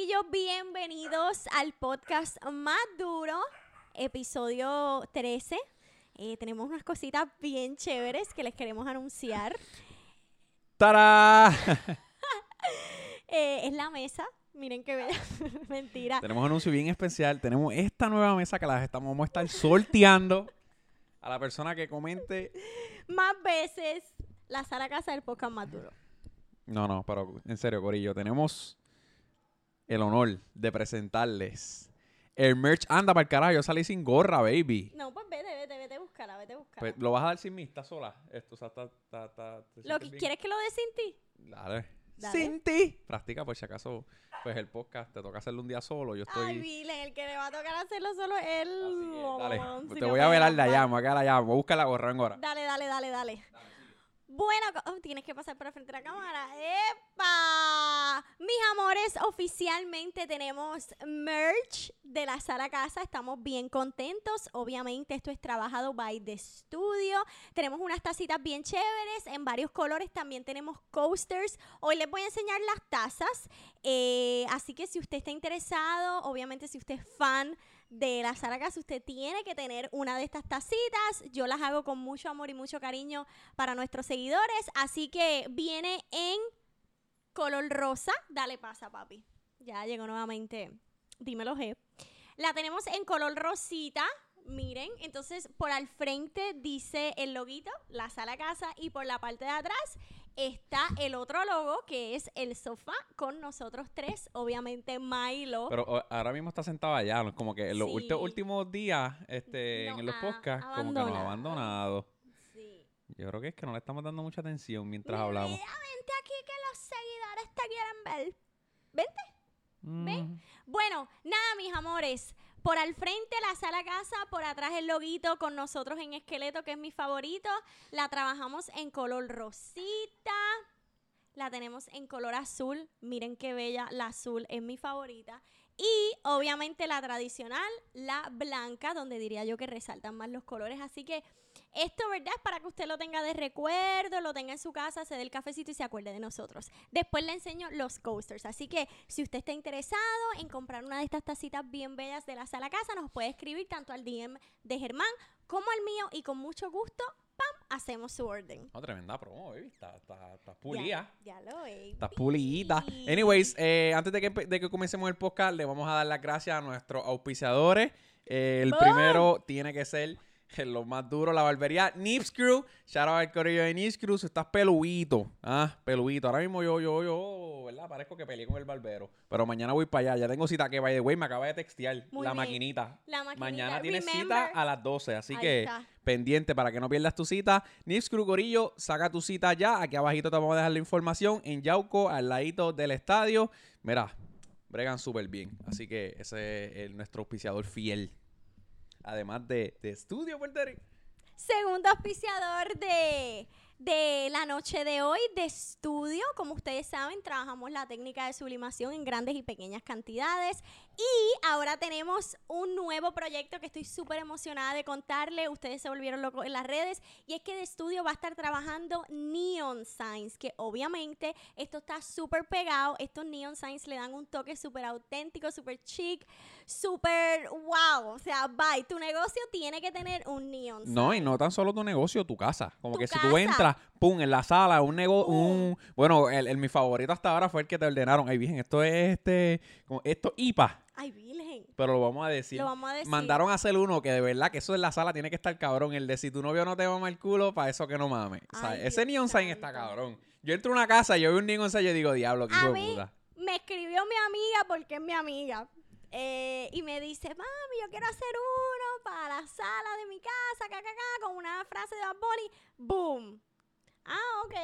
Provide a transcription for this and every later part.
Corillo, bienvenidos al podcast más duro, episodio 13. Eh, tenemos unas cositas bien chéveres que les queremos anunciar. ¡Tará! Eh, es la mesa. Miren qué bella. Mentira. Tenemos un anuncio bien especial. Tenemos esta nueva mesa que la estamos, vamos a estar sorteando a la persona que comente. Más veces la sala casa del podcast más duro. No, no, pero en serio, Corillo, tenemos el honor de presentarles el merch. Anda para el carajo, yo salí sin gorra, baby. No, pues vete, vete, vete a buscarla, vete a buscarla. Pues, ¿Lo vas a dar sin mí? ¿Estás sola? Esto, o sea, está, está, está- ¿te Lo que? ¿Quieres que lo dé sin ti? Dale. Dale. Sin ti. Practica por si acaso, pues el podcast te toca hacerlo un día solo. Yo estoy... Ay, Vilen, el que le va a tocar hacerlo solo es él. Dale, si te no voy a velar de allá, grabar. me voy a quedar allá, voy a buscar la gorra, vengo ahora. Dale, dale, dale, dale. Bueno, oh, tienes que pasar el frente de la cámara. ¡Epa! Mis amores, oficialmente tenemos merch de la sala casa. Estamos bien contentos. Obviamente, esto es trabajado by The Studio. Tenemos unas tacitas bien chéveres en varios colores. También tenemos coasters. Hoy les voy a enseñar las tazas. Eh, así que si usted está interesado, obviamente, si usted es fan de la sala casa, usted tiene que tener una de estas tacitas. Yo las hago con mucho amor y mucho cariño para nuestros seguidores. Así que viene en color rosa. Dale pasa, papi. Ya llegó nuevamente. Dímelo, G. La tenemos en color rosita. Miren, entonces por al frente dice el loguito, la sala casa, y por la parte de atrás está el otro logo que es el sofá con nosotros tres, obviamente Milo. Pero o- ahora mismo está sentado allá, ¿no? como que en los Sí. ulti- últimos días este, en los podcasts, como que nos ha abandonado. Sí. Yo creo que es que no le estamos dando mucha atención mientras Mira, hablamos. vente aquí que los seguidores te quieren ver. Vente. Mm, Bueno, nada, mis amores. Por al frente la sala casa, por atrás el loguito con nosotros en esqueleto, que es mi favorito. La trabajamos en color rosita. La tenemos en color azul. Miren qué bella, la azul es mi favorita. Y obviamente la tradicional, la blanca, donde diría yo que resaltan más los colores. Así que esto, ¿verdad? Es para que usted lo tenga de recuerdo, lo tenga en su casa, se dé el cafecito y se acuerde de nosotros. Después le enseño los coasters. Así que si usted está interesado en comprar una de estas tacitas bien bellas de la sala casa, nos puede escribir tanto al DM de Germán como al mío y con mucho gusto, ¡pam! Hacemos su orden. No, tremenda promo, baby. Está, está, está pulida. Ya, lo baby. Está pulidita. Anyways, eh, antes de que, de que comencemos el podcast, le vamos a dar las gracias a nuestros auspiciadores. Eh, el primero tiene que ser lo más duro, la barbería Nips Crew. Shout out al corillo de Nips Crew. Si estás peluito, ah, peluito. Ahora mismo yo, yo, yo, ¿verdad? Parezco que peleé con el barbero. Pero mañana voy para allá. Ya tengo cita que, by the way, me acaba de textear Muy la bien. maquinita. La maquinita, Mañana tienes cita a las 12, así Ahí que está. pendiente para que no pierdas tu cita. Nips Crew Corillo, saca tu cita ya. Aquí abajito te vamos a dejar la información en Yauco, al ladito del estadio. Mira, bregan súper bien. Así que ese es el- nuestro auspiciador fiel. Además de, de Estudio Puerto Rico. Segundo auspiciador de, de la noche de hoy de estudio. Como ustedes saben, trabajamos la técnica de sublimación en grandes y pequeñas cantidades. Y ahora tenemos un nuevo proyecto que estoy súper emocionada de contarle. Ustedes se volvieron locos en las redes. Y es que de estudio va a estar trabajando Neon Signs, que obviamente esto está súper pegado. Estos Neon Signs le dan un toque súper auténtico, súper chic, súper wow. O sea, bye. Tu negocio tiene que tener un Neon Sign. No, y no tan solo tu negocio, tu casa. Como Tu que si tú entras, pum, en la sala, un negocio, un... Bueno, el, el- mi favorito hasta ahora fue el que te ordenaron. Ay, virgen, esto es este... Como, esto IPA. Ay, Virgen. Pero lo vamos a decir. Lo vamos a decir. Mandaron a hacer uno que de verdad que eso en la sala tiene que estar cabrón. El de si tu novio no te mama el culo, para eso que no mames. O sea, ese neon sign está cabrón. Yo entro a una casa y yo veo un neon sign y yo digo, diablo, qué hijo de puta. Me escribió mi amiga porque es mi amiga. eh, y me dice, mami, yo quiero hacer uno para la sala de mi casa, ca, ca, ca, con una frase de Bad Bunny. Boom. Ah, ok.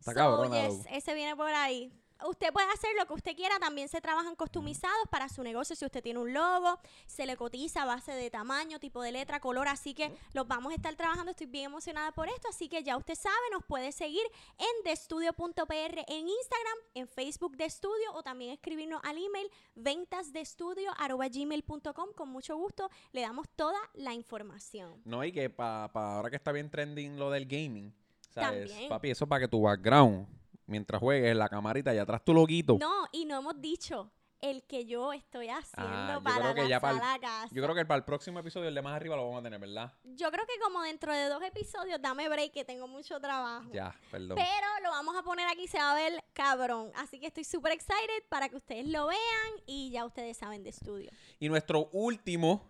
Está cabrona, yes, ese viene por ahí. Usted puede hacer lo que usted quiera, también se trabajan customizados para su negocio. Si usted tiene un logo, se le cotiza a base de tamaño, tipo de letra, color, así que los vamos a estar trabajando. Estoy bien emocionada por esto, así que ya usted sabe, nos puede seguir en destudio.pr en Instagram, en Facebook de Estudio o también escribirnos al email ventasdestudio@gmail.com. Con mucho gusto le damos toda la información. No, y que para ahora que está bien trending lo del gaming, ¿sabes? También. Papi, eso es para que tu background, mientras juegues, la camarita y atrás tu loguito. No, y no hemos dicho. el que yo estoy haciendo Ah, yo para creo que la ya para el- sala casa. Yo creo que para el próximo episodio, el de más arriba, lo vamos a tener, ¿verdad? Yo creo que como dentro de dos episodios, dame break que tengo mucho trabajo. Ya, perdón. Pero lo vamos a poner aquí, se va a ver cabrón. Así que estoy súper excited para que ustedes lo vean y ya ustedes saben de estudio. Y nuestro último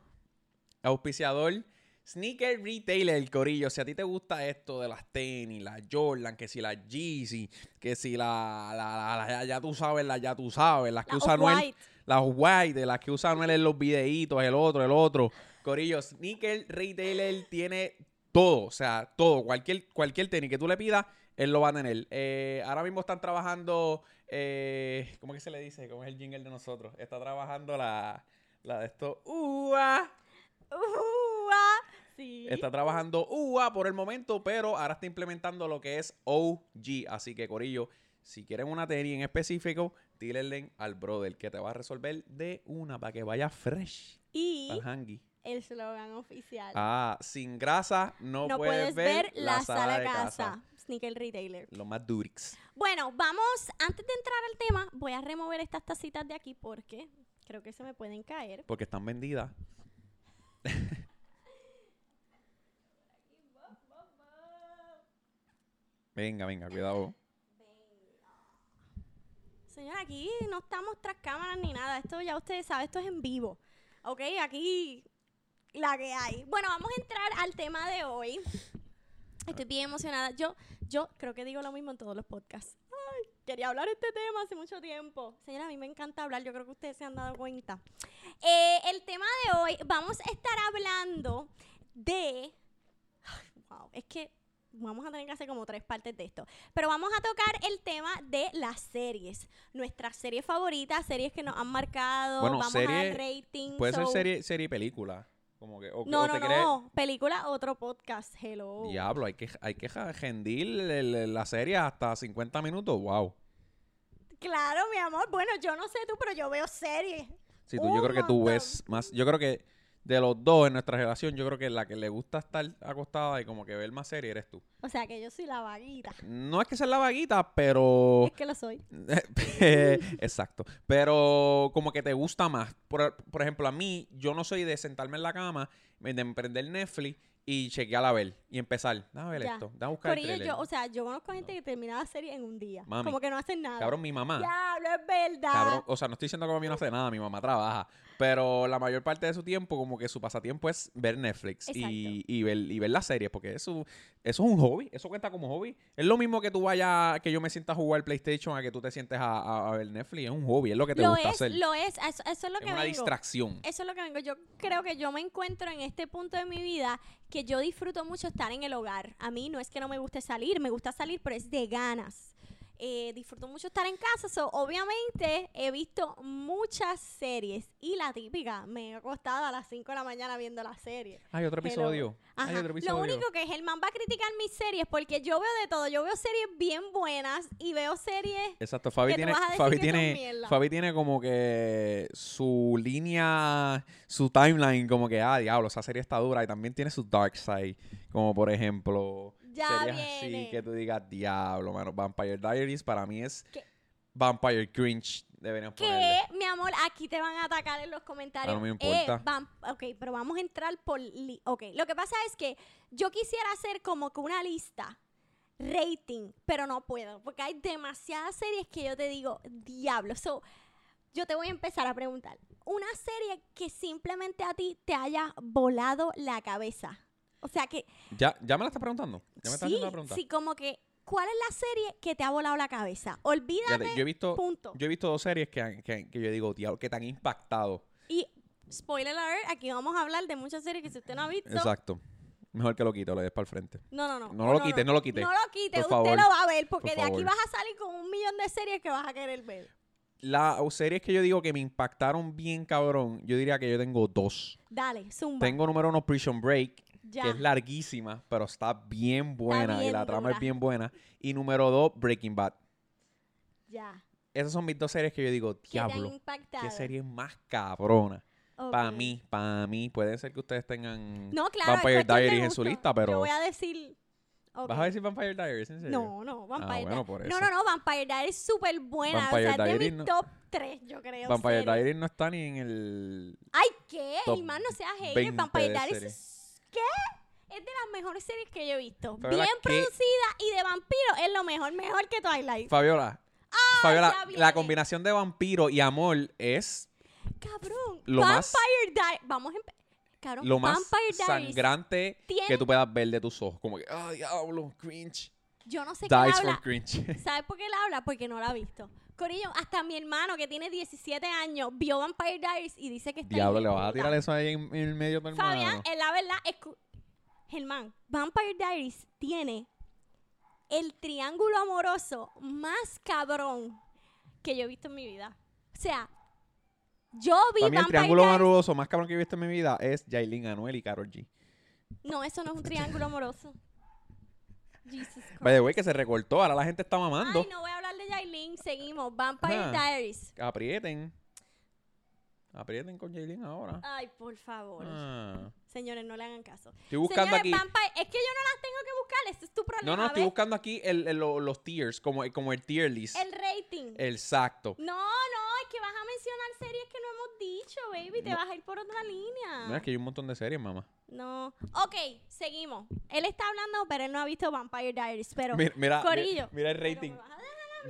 auspiciador, Sneaker Retailer, el corillo. Si a ti te gusta esto de las tenis, las Jordan, que si las Yeezy, que si la, la, la- la- ya tú sabes, las ya tú sabes, las que usa Off-White. las white, de las que usa Anuel en los videitos, el otro, el otro. Corillo, Sneaker Retailer tiene todo, o sea, todo, cualquier, cualquier tenis que tú le pidas, él lo va a tener. Eh, ahora mismo están trabajando, eh, ¿cómo que se le dice? ¿Cómo es el jingle de nosotros? Está trabajando la, la de esto, ¡Ua! Sí. Está trabajando UA por el momento, pero ahora está implementando lo que es OG. Así que, Corillo, si quieren una tenis en específico, tírenle al brother que te va a resolver de una para que vaya fresh Y al el slogan oficial. Ah, sin grasa no, no puedes, ver, la sala de casa. Sneaker Retailer. Lo más durix. Bueno, vamos, antes de entrar al tema, voy a remover estas tacitas de aquí porque creo que se me pueden caer. Porque están vendidas. venga, venga, cuidado. Señora, aquí no estamos tras cámaras ni nada. Esto ya ustedes saben, esto es en vivo. Ok, aquí la que hay. Bueno, vamos a entrar al tema de hoy. Estoy bien emocionada. Yo, yo creo que digo lo mismo en todos los podcasts. Quería hablar de este tema hace mucho tiempo. Señora, a mí me encanta hablar. Yo creo que ustedes se han dado cuenta. Eh, el tema de hoy, vamos a estar hablando de... Wow, es que vamos a tener que hacer como tres partes de esto. Pero vamos a tocar el tema de las series. Nuestras series favoritas, series que nos han marcado. Bueno, vamos serie- a dar rating. Puede ser serie, serie y película. Como que, o, No, o no, te no. crees- Película, otro podcast. Hello. Diablo, hay que, hay que rendir la serie hasta 50 minutos. Wow. Claro, mi amor. Bueno, yo no sé tú, pero yo veo series. Si tú, Un yo creo que tú montón. ves más. Yo creo que de los dos en nuestra relación, yo creo que la que le gusta estar acostada y como que ver más serie eres tú. O sea que yo soy la vaguita. No es que sea la vaguita, pero. Es que lo soy. Exacto. Pero como que te gusta más. Por, por ejemplo, a mí, yo no soy de sentarme en la cama, de emprender Netflix y chequear a ver y empezar. Déjame ver Ya. esto. Déjame buscar el Corillo, trailer. yo, o sea, yo conozco gente que termina la serie en un día. Mami. Como que no hacen nada. Cabrón, mi mamá. Diablo, es verdad. Cabrón, o sea, no estoy diciendo que mi mamá no hace nada, mi mamá trabaja, pero la mayor parte de su tiempo, como que su pasatiempo es ver Netflix y, y ver, y ver las series, porque eso, eso es un hobby, eso cuenta como hobby. Es lo mismo que tú vayas, que yo me sienta a jugar PlayStation, a que tú te sientes a, a- a ver Netflix, es un hobby, es lo que te lo gusta es, hacer. lo es. Eso, eso es lo es que una vengo. distracción. Eso es lo que vengo. Yo creo que yo me encuentro en este punto de mi vida que yo disfruto mucho estar en el hogar. A mí no es que no me guste salir, me gusta salir, pero es de ganas. Eh, disfruto mucho estar en casa. So, obviamente he visto muchas series y la típica, me he acostado a las 5 de la mañana viendo la serie. Hay otro episodio. Hay otro Lo episodio. único que Germán va a criticar mis series porque yo veo de todo. Yo veo series bien buenas y veo series Exacto, Fabi que tú tiene, vas a decir Fabi que tiene. Fabi tiene como que su línea, su timeline, como que, ah, diablo, esa serie está dura. Y también tiene su dark side, como por ejemplo, Ya series viene. así que tú digas, diablo, mano. Vampire Diaries para mí es ¿Qué? Vampire Cringe, deberían que, ponerle. mi amor, aquí te van a atacar en los comentarios. Ah, no me Eh, importa. vam- ok, pero vamos a entrar por... li- ok, lo que pasa es que yo quisiera hacer como que una lista rating, pero no puedo, porque hay demasiadas series que yo te digo, diablo. So, yo te voy a empezar a preguntar. Una serie que simplemente a ti te haya volado la cabeza. O sea que ¿Ya, ¿Ya me la estás preguntando? ¿Ya me estás sí, haciendo la pregunta? sí, como que, ¿cuál es la serie que te ha volado la cabeza? Olvídate, Fíjate, yo he visto, punto. yo he visto dos series que, que, que yo digo, diablo, que te han impactado. Y, spoiler alert, aquí vamos a hablar de muchas series que si usted no ha visto... Exacto. Mejor que lo quito, lo des para el frente. No, no, no. No lo quite, no lo quite. No lo quite, Por usted favor. lo va a ver, porque Por de aquí vas a salir con un millón de series que vas a querer ver. Las series que yo digo que me impactaron bien cabrón, yo diría que yo tengo dos. Dale, zumba. Tengo número uno Prison Break, ya. que es larguísima, pero está bien buena y bien la trama dura. es bien buena. Y número dos, Breaking Bad. Ya. Esas son mis dos series que yo digo, ¿Qué te han diablo, qué serie más cabrona. Para mí, para mí, puede ser que ustedes tengan No, claro. es Vampire Diaries en su lista, pero Yo voy a decir Ok. ¿Vas a decir Vampire Diaries? ¿En serio? No, no, Vampire bueno, Di- por No, eso. no, no, Vampire Diaries es súper buena. Vampire o sea, es de Diaries no- top 3, yo creo. Vampire series. Diaries no está ni en el... Ay, ¿qué? más no seas hater. 20 Vampire Diaries es... ¿Qué? Es de las mejores series que yo he visto. Fabiola, Bien ¿qué? producida y de vampiro es lo mejor, mejor que Twilight. Fabiola. Fabiola, ya viene. la combinación de vampiro y amor es Cabrón. Lo más- Vampire Diaries. Vamos a empe- Cabrón, lo más Vampire Diaries. sangrante tiene- que tú puedas ver de tus ojos. Como que, ah, diablo, cringe. Yo no sé qué él Dies from habla. cringe. ¿Sabes por qué él habla? Porque no la ha visto. Corillo, hasta mi hermano que tiene 17 años vio Vampire Diaries y dice que está Diablo, le vas a tirar eso ahí en, en el medio de hermano. Fabián, en la verdad, escu- Germán, Vampire Diaries tiene el triángulo amoroso más cabrón que yo he visto en mi vida. O sea, yo vi Para mí el Vampire triángulo Diaries- amoroso más cabrón que he visto en mi vida es Jailin, Anuel y Karol G. No, eso no es un triángulo amoroso. Jesus Christ. Vaya, güey, que se recortó. Ahora la gente está mamando. Ay, no voy a hablar de Yailin. Seguimos. Vampire Ajá. Diaries. Aprieten. Aprieten con Jailin ahora. Ay, por favor. Ah. Señores, no le hagan caso. Estoy buscando Señores, aquí. Vampire, es que yo no las tengo que buscar. Ese es tu problema. No, no, estoy ¿ves? buscando aquí el, el- lo- los tiers, como, como el tier list. El rating. Exacto. No, no, es que vas a mencionar series que no hemos dicho, baby. Te No. vas a ir por otra línea. No, es que hay un montón de series, mamá. No. Ok, seguimos. Él está hablando, pero él no ha visto Vampire Diaries. Pero, Mira, mira, Corillo. mira el pero rating.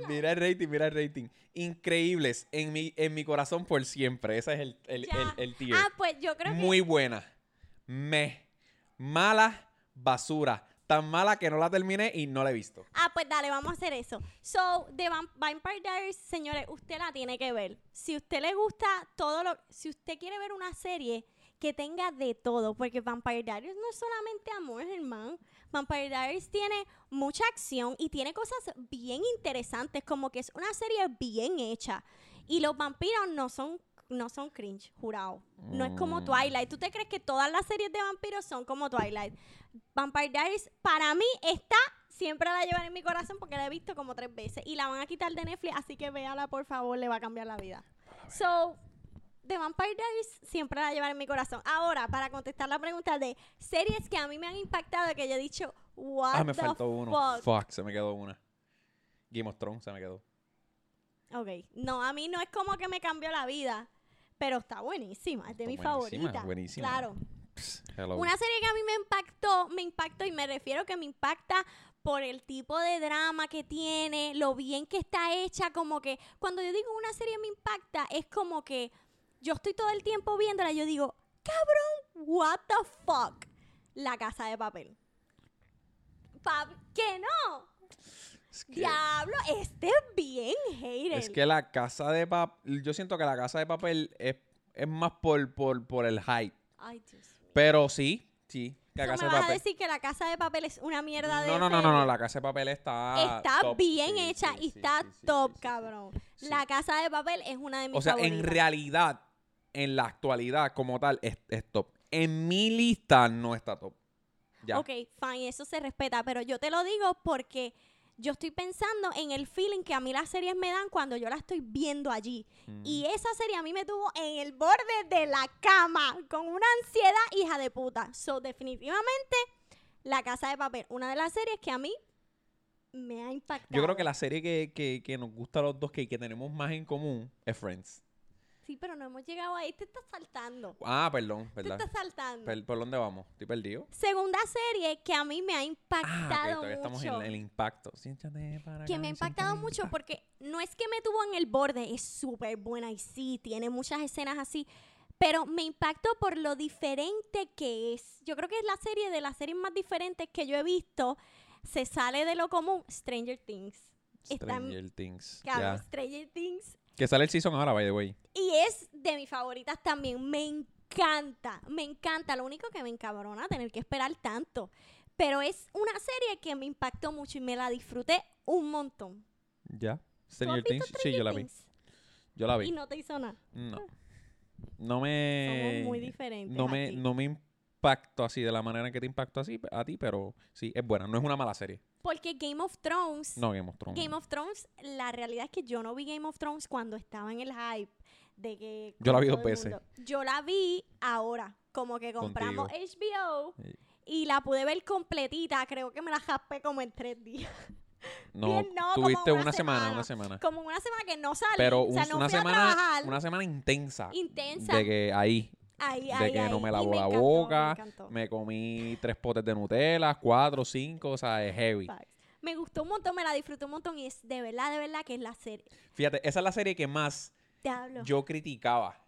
Mira el rating, mira el rating. Increíbles. En mi, en mi corazón por siempre. Ese es el, el, el, el tier. Ah, pues yo creo que. Muy buena. Me. Mala. Basura. Tan mala que no la terminé y no la he visto. Ah, pues dale, vamos a hacer eso. So, Vam- Vampire Diaries, señores, usted la tiene que ver. Si usted le gusta todo lo... Si usted quiere ver una serie que tenga de todo, porque Vampire Diaries no es solamente amor, hermano. Vampire Diaries tiene mucha acción y tiene cosas bien interesantes, como que es una serie bien hecha. Y los vampiros no son no son cringe, jurado. No es como Mm. Twilight. ¿Tú te crees que todas las series de vampiros son como Twilight? Vampire Diaries, para mí, está, siempre la llevaré en mi corazón porque la he visto como tres veces. Y la van a quitar de Netflix, así que véala, por favor, le va a cambiar la vida. So, The Vampire Diaries siempre la llevaré en mi corazón. Ahora, para contestar la pregunta de series que a mí me han impactado, que yo he dicho, what Ah, me the faltó uno. fuck. Fuck, se me quedó una. Game of Thrones se me quedó. Ok, no, a mí no es como que me cambió la vida, pero está buenísima, es de mis Buenísima, favoritas. buenísima. Claro. Pss, hello. Una serie que a mí me impactó, me impactó y me refiero que me impacta por el tipo de drama que tiene, lo bien que está hecha, como que cuando yo digo una serie me impacta, es como que yo estoy todo el tiempo viéndola y yo digo, cabrón, what the fuck, la casa de papel. Pa que no, Es que, diablo, este es bien hater. es que la casa de papel. Yo siento que la casa de papel es, es más por, por, por el hype. Ay, Dios mío. Pero sí, sí. Que la casa me de vas a papel. decir que la casa de papel es una mierda de No, no, no, no, no, la casa de papel está. está top. bien Sí, hecha sí, y sí, está top, cabrón. La casa de papel es una de mis O sea, en realidad, en la actualidad como tal, es, es top. En mi lista no está top. Ya. Ok, fine, eso se respeta, pero yo te lo digo porque yo estoy pensando en el feeling que a mí las series me dan cuando yo la estoy viendo allí. Mm. Y esa serie a mí me tuvo en el borde de la cama, con una ansiedad hija de puta. So, definitivamente, La Casa de Papel, una de las series que a mí me ha impactado. Yo creo que la serie que, que, que nos gusta a los dos, que, que tenemos más en común, es Friends. Sí, pero no hemos llegado ahí, te estás saltando. Ah, perdón, Te ¿verdad? estás saltando. Per- ¿Por dónde vamos? Estoy perdido. Segunda serie que a mí me ha Ah, impactado ok, todavía estamos mucho. en el impacto. Siéntate para que acá, me ha impactado mucho porque no es que me tuvo en el borde, es súper buena y sí, tiene muchas escenas así, pero me impactó por lo diferente que es. Yo creo que es la serie de las series más diferentes que yo he visto. Se sale de lo común, Stranger Things. Stranger Things. Ya. Stranger Things. Que sale el season ahora, by the way. Y es de mis favoritas también. Me encanta, me encanta. Lo único que me encabrona tener que esperar tanto. Pero es una serie que me impactó mucho y me la disfruté un montón. Ya. ¿Tú has Stranger Things. Sí, yo la vi. Things? Yo la Y vi. no te hizo nada. No. No me. Somos muy diferentes. No me, aquí. no me impacto así de la manera en que te impacto así a ti, pero sí, es buena. No es una mala serie. Porque Game of Thrones. No, Game of Thrones. Game of Thrones, la realidad es que yo no vi Game of Thrones cuando estaba en el hype de que. Yo la vi dos veces. Yo la vi ahora. Como que compramos HBO. Sí. y la pude ver completita. Creo que me la jaspé como en tres días. No, Bien, no, tuviste una una semana, semana. una semana. Como una semana que no salí. Pero o sea, no una semana, una semana intensa. intensa. De que ahí, ahí, de ahí, que no ahí. me Y lavo la encantó, boca, Me, me comí tres potes de Nutella, cuatro, cinco, o sea, es heavy. Me gustó un montón, me la disfruté un montón y es de verdad, de verdad que es la serie. Fíjate, esa es la serie que más Te hablo. yo criticaba.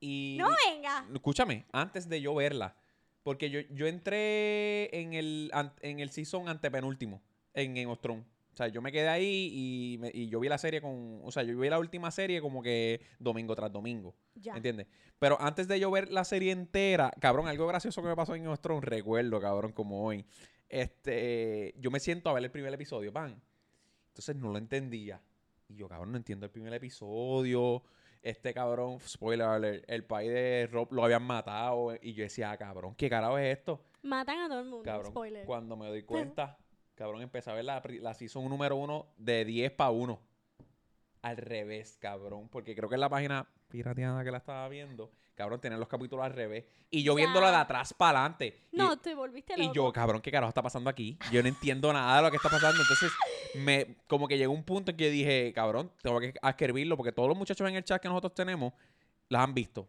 Y no venga. escúchame, antes de yo verla, porque yo, yo entré en el, en el season antepenúltimo, en. O sea, yo me quedé ahí y, me- y yo vi la serie con, o sea, yo vi la última serie como que domingo tras domingo, Ya. ¿entiendes? Pero antes de yo ver la serie entera, cabrón, algo gracioso que me pasó en Thrones, recuerdo, cabrón, como hoy. Este, yo me siento a ver el primer episodio, pan. Entonces no lo entendía. Y yo, cabrón, no entiendo el primer episodio. Este cabrón, spoiler alert, el país de Rob lo habían matado. Y yo decía, ah, cabrón, ¿qué carajo es esto? Matan a todo el mundo. Cabrón, Spoiler. cuando me doy cuenta, cabrón, empecé a ver la, la season número uno de 10 para 1. Al revés, cabrón. Porque creo que en la página pirateada que la estaba viendo, cabrón, tenían los capítulos al revés. Y yo Ya. viéndola de atrás para adelante. No, te volviste loco. Y yo, cabrón, ¿qué carajo está pasando aquí? Yo no entiendo nada de lo que está pasando. Entonces, me, como que llegó un punto en que dije, cabrón, tengo que escribirlo porque todos los muchachos en el chat que nosotros tenemos las han visto.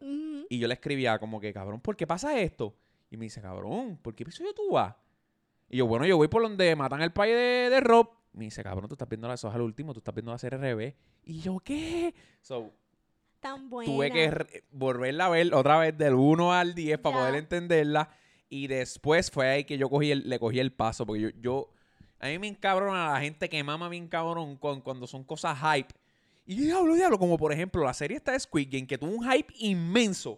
Y yo le escribía como que, cabrón, ¿por qué pasa esto? Y me dice, cabrón, ¿por qué episodio tú vas? Y yo, bueno, yo voy por donde matan el país de, de Rob. Me dice, cabrón, tú estás viendo la soja al último, tú estás viendo la serie RB. Y yo, ¿qué? So, Tan buena. tuve que volverla a ver otra vez del 1 al 10 para poder entenderla. Y después fue ahí que yo cogí el, le cogí el paso. Porque yo, yo a mí me encabrona a la gente que mama bien cabrón con, cuando son cosas hype. Y yo diablo, diablo, como por ejemplo la serie esta de Squid Game, que tuvo un hype inmenso.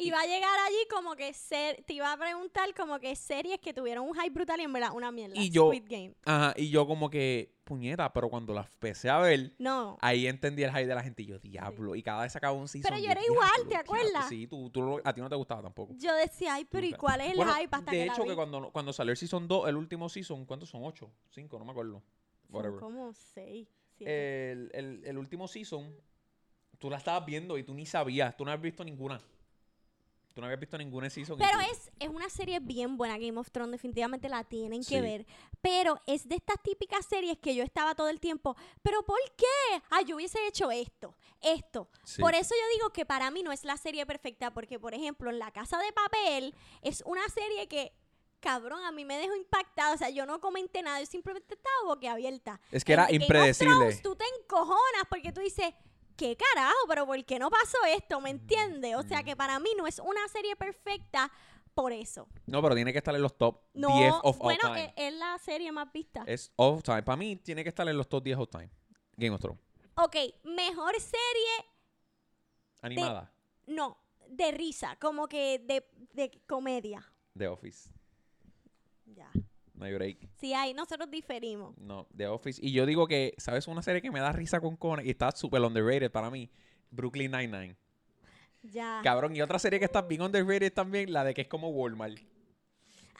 Y va a llegar allí como que ser, te iba a preguntar como que series que tuvieron un hype brutal y en verdad una mierda. Y yo- Squid Game. Ajá, y yo como que, puñeta, pero cuando la empecé a ver, No. ahí entendí el hype de la gente. Y yo, diablo, y cada vez sacaba un season. Pero yo era igual, "Diablo, ¿te diablo". acuerdas? Sí, tú, tú a ti no te gustaba tampoco. Yo decía, ay, pero ¿y cuál es el Bueno, hype hasta de que hecho, la vi? que cuando, cuando salió el Season 2, el último Season, ¿cuántos son? ¿8? ¿5? No me acuerdo. Whatever. Como seis, siete. El, el, el último Season, tú la estabas viendo y tú ni sabías. Tú no habías visto ninguna. Tú no habías visto ninguna Season. Pero es, es una serie bien buena, Game of Thrones, definitivamente la tienen Sí. que ver. Pero es de estas típicas series que yo estaba todo el tiempo, ¿pero por qué? Ah, yo hubiese hecho esto, esto. Sí. Por eso yo digo que para mí no es la serie perfecta, porque por ejemplo, en La Casa de Papel es una serie que, cabrón, a mí me dejó impactada. O sea, yo no comenté nada, yo simplemente estaba boquiabierta. Es que era of impredecible. Thrones, tú te encojonas porque tú dices, ¿qué carajo? ¿Pero por qué no pasó esto? ¿Me entiendes? O Mm. sea que para mí no es una serie perfecta por eso. No, pero tiene que estar en los top No, 10 of all bueno, time. es, es la serie más vista. Es of time. Para mí, tiene que estar en los top 10 of time. Game of Thrones. Ok, mejor serie, Animada. no, de risa, como que de, de comedia. The Office. Ya. No hay break. Sí, hay, nosotros diferimos. No, The Office. Y yo digo que, ¿sabes? Una serie que me da risa con cojones y está súper underrated para mí. Brooklyn Nine-Nine. Ya. Cabrón, y otra serie que está bien underrated también, la de que es como Walmart.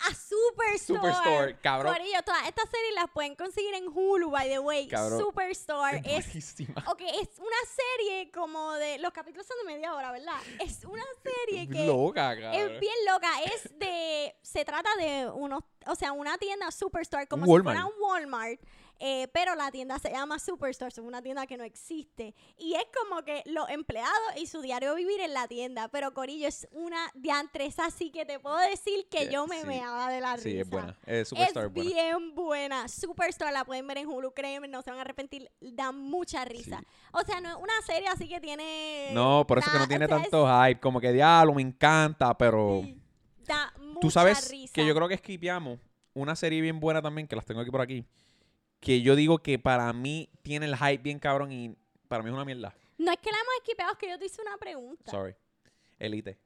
A Superstore. Superstore, cabrón. Corillo, todas estas series las pueden conseguir en Hulu, by the way. Cabrón. Superstore es buenísima. Ok, es una serie como de. Los capítulos son de media hora, ¿verdad? Es una serie que. Loca, cabrón. Es bien loca. Es de. Se trata de unos. O sea, una tienda Superstore, como si fuera un Walmart. Eh, pero la tienda se llama Superstore, es una tienda que no existe. Y es como que los empleados y su diario vivir en la tienda. Pero Corillo es una diantres así que te puedo decir que yo me sí. meaba de la risa. Sí, es buena. Eh, Superstar es buena. bien buena. Superstore la pueden ver en Hulu, créeme, no se van a arrepentir. Da mucha risa. Sí. O sea, no es una serie así que tiene. No, por eso que no tiene o sea, es- tanto hype. Como que diablo, me encanta, pero... sí, da mucha Tú sabes risa. que yo creo que skipeamos una serie bien buena también, que las tengo aquí por aquí, que yo digo que para mí tiene el hype bien cabrón y para mí es una mierda. No es que la hemos esquipeado, es que yo te hice una pregunta. Sorry. Elite.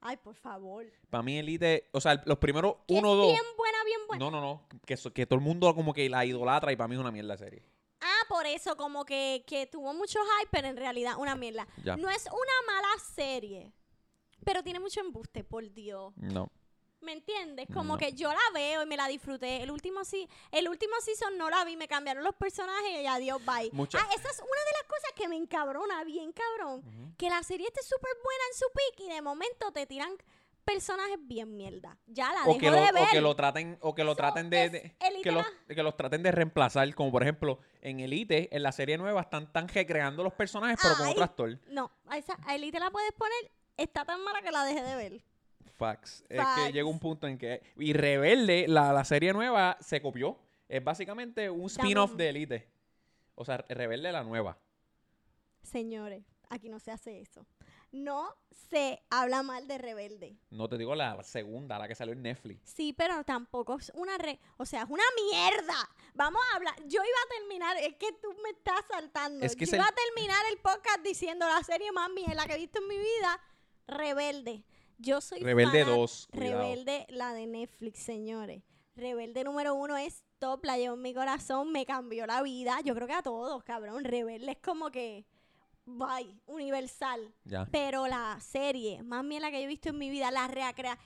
Ay, por favor. Para mí Elite, o sea, los primeros Que uno o dos... bien buena, bien buena. No, no, no. Que, que todo el mundo como que la idolatra y para mí es una mierda serie. Ah, por eso, como que, que tuvo mucho hype, pero en realidad una mierda. Ya. No es una mala serie, pero tiene mucho embuste, por Dios. No. ¿Me entiendes? Como No. que yo la veo y me la disfruté. El último sí, el último season no la vi, me cambiaron los personajes y adiós, bye. Mucha- Ah, esa es una de las cosas que me encabrona, bien cabrón. Que la serie esté súper buena en su pick y de momento te tiran personajes bien mierda. Ya la O dejo que, lo, de ver. o que lo traten, o que lo traten de, de- que, los, que los traten de reemplazar, como por ejemplo en Elite, en la serie nueva, están tan recreando los personajes, pero con otro actor. No, a esa a Elite la puedes poner. Está tan mala que la dejé de ver. Facts. Es que llega un punto en que. Y Rebelde, la, la serie nueva, se copió. Es básicamente un spin-off de Elite. O sea, Rebelde la nueva. Señores, aquí no se hace eso. No se habla mal de Rebelde. No te digo la segunda, la que salió en Netflix. Sí, pero tampoco es una re... O sea, es una mierda. Vamos a hablar. Yo iba a terminar... Es que tú me estás saltando. Es que Yo el- iba a terminar el podcast diciendo la serie más mierda que he visto en mi vida. Rebelde. Yo soy Rebelde fanat- 2. Cuidado. Rebelde, la de Netflix, señores. Rebelde número uno es top, la llevo en mi corazón, me cambió la vida. Yo creo que a todos, cabrón. Rebelde es como que... Bye, universal. Ya. Pero la serie más mierda que yo he visto en mi vida, la recrea...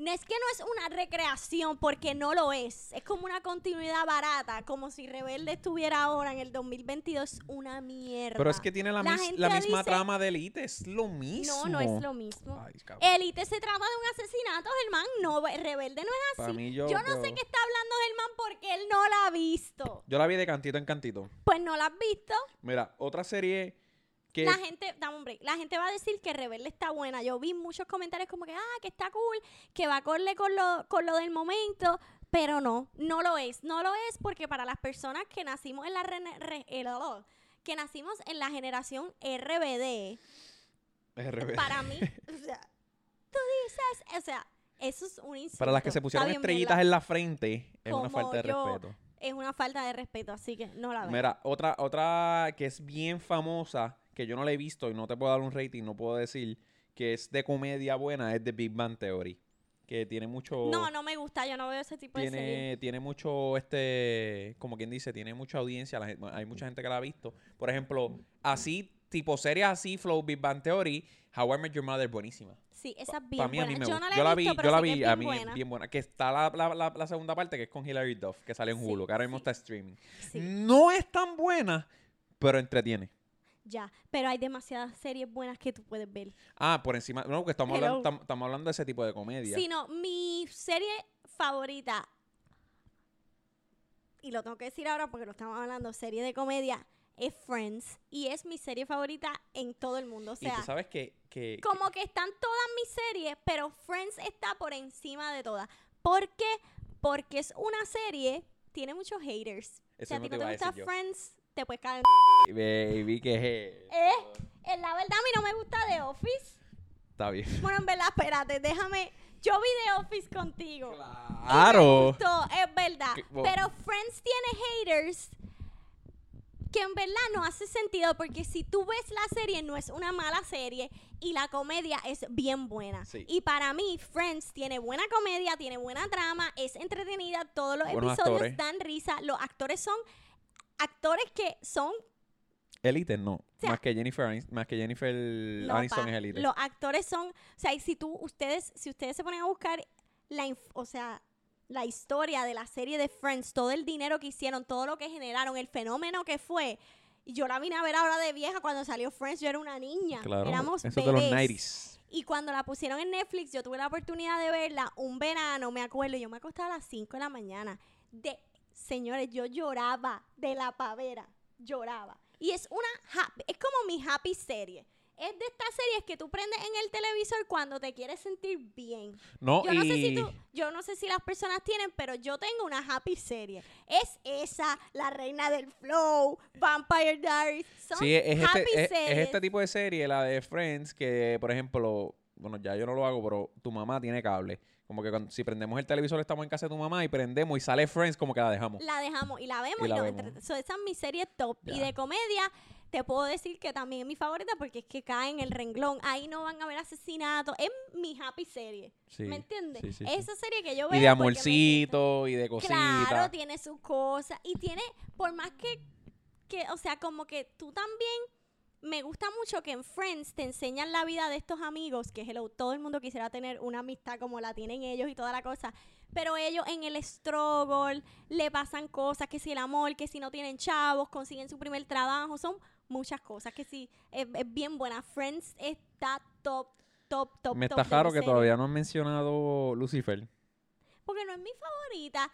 No es que no es una recreación, porque no lo es. Es como una continuidad barata, como si Rebelde estuviera ahora en el 2022. Una mierda. Pero es que tiene la, La mis- gente la misma dice- trama de Elite. Es lo mismo. No, no es lo mismo. Ay. Elite se trata de un asesinato, Germán. No, Rebelde no es Para así. mí yo, yo no pero- sé qué está hablando Germán porque él no la ha visto. Yo la vi de cantito en cantito. Pues no la has visto. Mira, otra serie que. La gente, dame un break, la gente va a decir que Rebelde está buena. Yo vi muchos comentarios como que, ah, que está cool, que va a correr con lo, con lo del momento, pero no, no lo es. No lo es porque para las personas que nacimos en la re- el- oh, que nacimos en la generación RBD, RBD. para mí, o sea, tú dices, o sea, eso es un insulto. Para las que se pusieron bien estrellitas en la frente, es una falta de yo. respeto. Es una falta de respeto, así que no la veo. Mira, otra, otra que es bien famosa, que yo no la he visto y no te puedo dar un rating, no puedo decir, que es de comedia buena, es The Big Bang Theory. Que tiene mucho. No, no me gusta, yo no veo ese tipo de serie. tiene, tiene mucho, este, como quien dice, tiene mucha audiencia. la hay mucha gente que la ha visto. Por ejemplo, así, tipo series así, Flow, Big Bang Theory, How I Met Your Mother, buenísima. Sí, esa es bien Para mí, a mí me yo gusta. no la he yo la vi, yo la vi, a mí buena. bien buena. Que está la, la, la, la segunda parte, que es con Hilary Duff, que sale en Sí, Hulu, que ahora mismo sí. está streaming. Sí, No es tan buena, pero entretiene. Ya. Pero hay demasiadas series buenas que tú puedes ver. Ah, por encima. No, porque estamos Hello. hablando, tam- estamos hablando de ese tipo de comedia. Sí, no, mi serie favorita, y lo tengo que decir ahora porque lo estamos hablando, serie de comedia, es Friends. Y es mi serie favorita en todo el mundo. O y sea, tú sabes que. que- como que están todas mis series, pero Friends está por encima de todas. ¿Por qué? Porque es una serie, tiene muchos haters. Eso si a mismo ti te no te iba a gusta yo. Friends, te puedes caer. Baby, que es. Eh, eh, la verdad, a mí no me gusta The Office. Está bien. Bueno, en verdad, espérate, déjame. Yo vi The Office contigo. Y me Claro. gustó, es verdad. Pero Friends tiene haters que en verdad no hace sentido porque si tú ves la serie no es una mala serie y la comedia es bien buena. Sí. Y para mí Friends tiene buena comedia, tiene buena trama, es entretenida, todos los Buenos episodios actores. dan risa, los actores son actores que son Elite no. sea, más que Jennifer Aniston, más que Jennifer No, Aniston pa, es Elite. Los actores son, o sea, y si tú, ustedes, si ustedes se ponen a buscar la, o sea, la historia de la serie de Friends, todo el dinero que hicieron, todo lo que generaron, el fenómeno que fue. Yo la vine a ver ahora de vieja cuando salió Friends, yo era una niña. Claro. Éramos Eso de los bebés. 90s. Y cuando la pusieron en Netflix, yo tuve la oportunidad de verla un verano, me acuerdo, yo me acostaba a las 5 de la mañana. De, señores, yo lloraba de la pavera, lloraba. Y es una happy, es como mi happy serie. Es de estas series que tú prendes en el televisor cuando te quieres sentir bien. No, Yo y... no sé si tú, yo no sé si las personas tienen, pero yo tengo una happy serie. Es esa, La Reina del Flow, Vampire Diaries. Son Sí, es happy este, es, es series. este tipo de serie, la de Friends, que por ejemplo, bueno, ya yo no lo hago, pero tu mamá tiene cable. Como que cuando, si prendemos el televisor estamos en casa de tu mamá y prendemos y sale Friends, como que la dejamos. la dejamos y la vemos Y y, la vemos. so, esa es mi serie top. Y de comedia, te puedo decir que también es mi favorita porque es que cae en el renglón. Ahí no van a haber asesinatos. Es mi happy serie. Sí, ¿Me entiendes? sí, sí, sí. Esa serie que yo veo. Y de amorcito, y de cositas. Claro, tiene sus cosas. Y tiene, por más que, que, o sea, como que tú también. Me gusta mucho que en Friends te enseñan la vida de estos amigos, que hello, todo el mundo quisiera tener una amistad como la tienen ellos y toda la cosa. Pero ellos en el struggle le pasan cosas, que si el amor, que si no tienen chavos, consiguen su primer trabajo, son muchas cosas, que si es, es bien buena. Friends está top top, top, Me top está raro que todavía no han mencionado Lucifer. Porque no es mi favorita.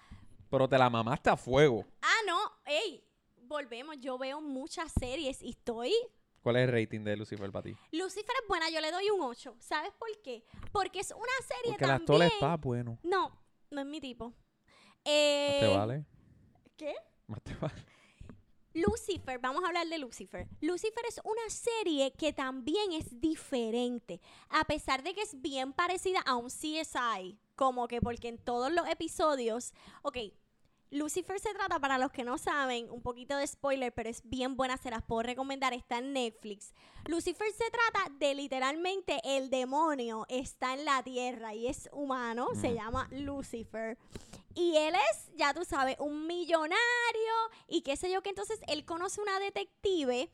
Pero te la mamaste a fuego. Ah, no, ey, volvemos. Yo veo muchas series y estoy. ¿Cuál es el rating de Lucifer para ti? Lucifer es buena, yo le doy un 8. ¿Sabes por qué? Porque es una serie Porque el también. actor está bueno. No, no es mi tipo. Más Eh, te vale. ¿Qué? Más te vale. Lucifer, vamos a hablar de Lucifer. Lucifer es una serie que también es diferente, a pesar de que es bien parecida a un CSI, como que porque en todos los episodios, ok, Lucifer se trata, para los que no saben, un poquito de spoiler, pero es bien buena, se las puedo recomendar, está en Netflix. Lucifer se trata de literalmente el demonio está en la tierra y es humano, se llama Lucifer. Y él es, ya tú sabes, un millonario y qué sé yo, que entonces él conoce una detective,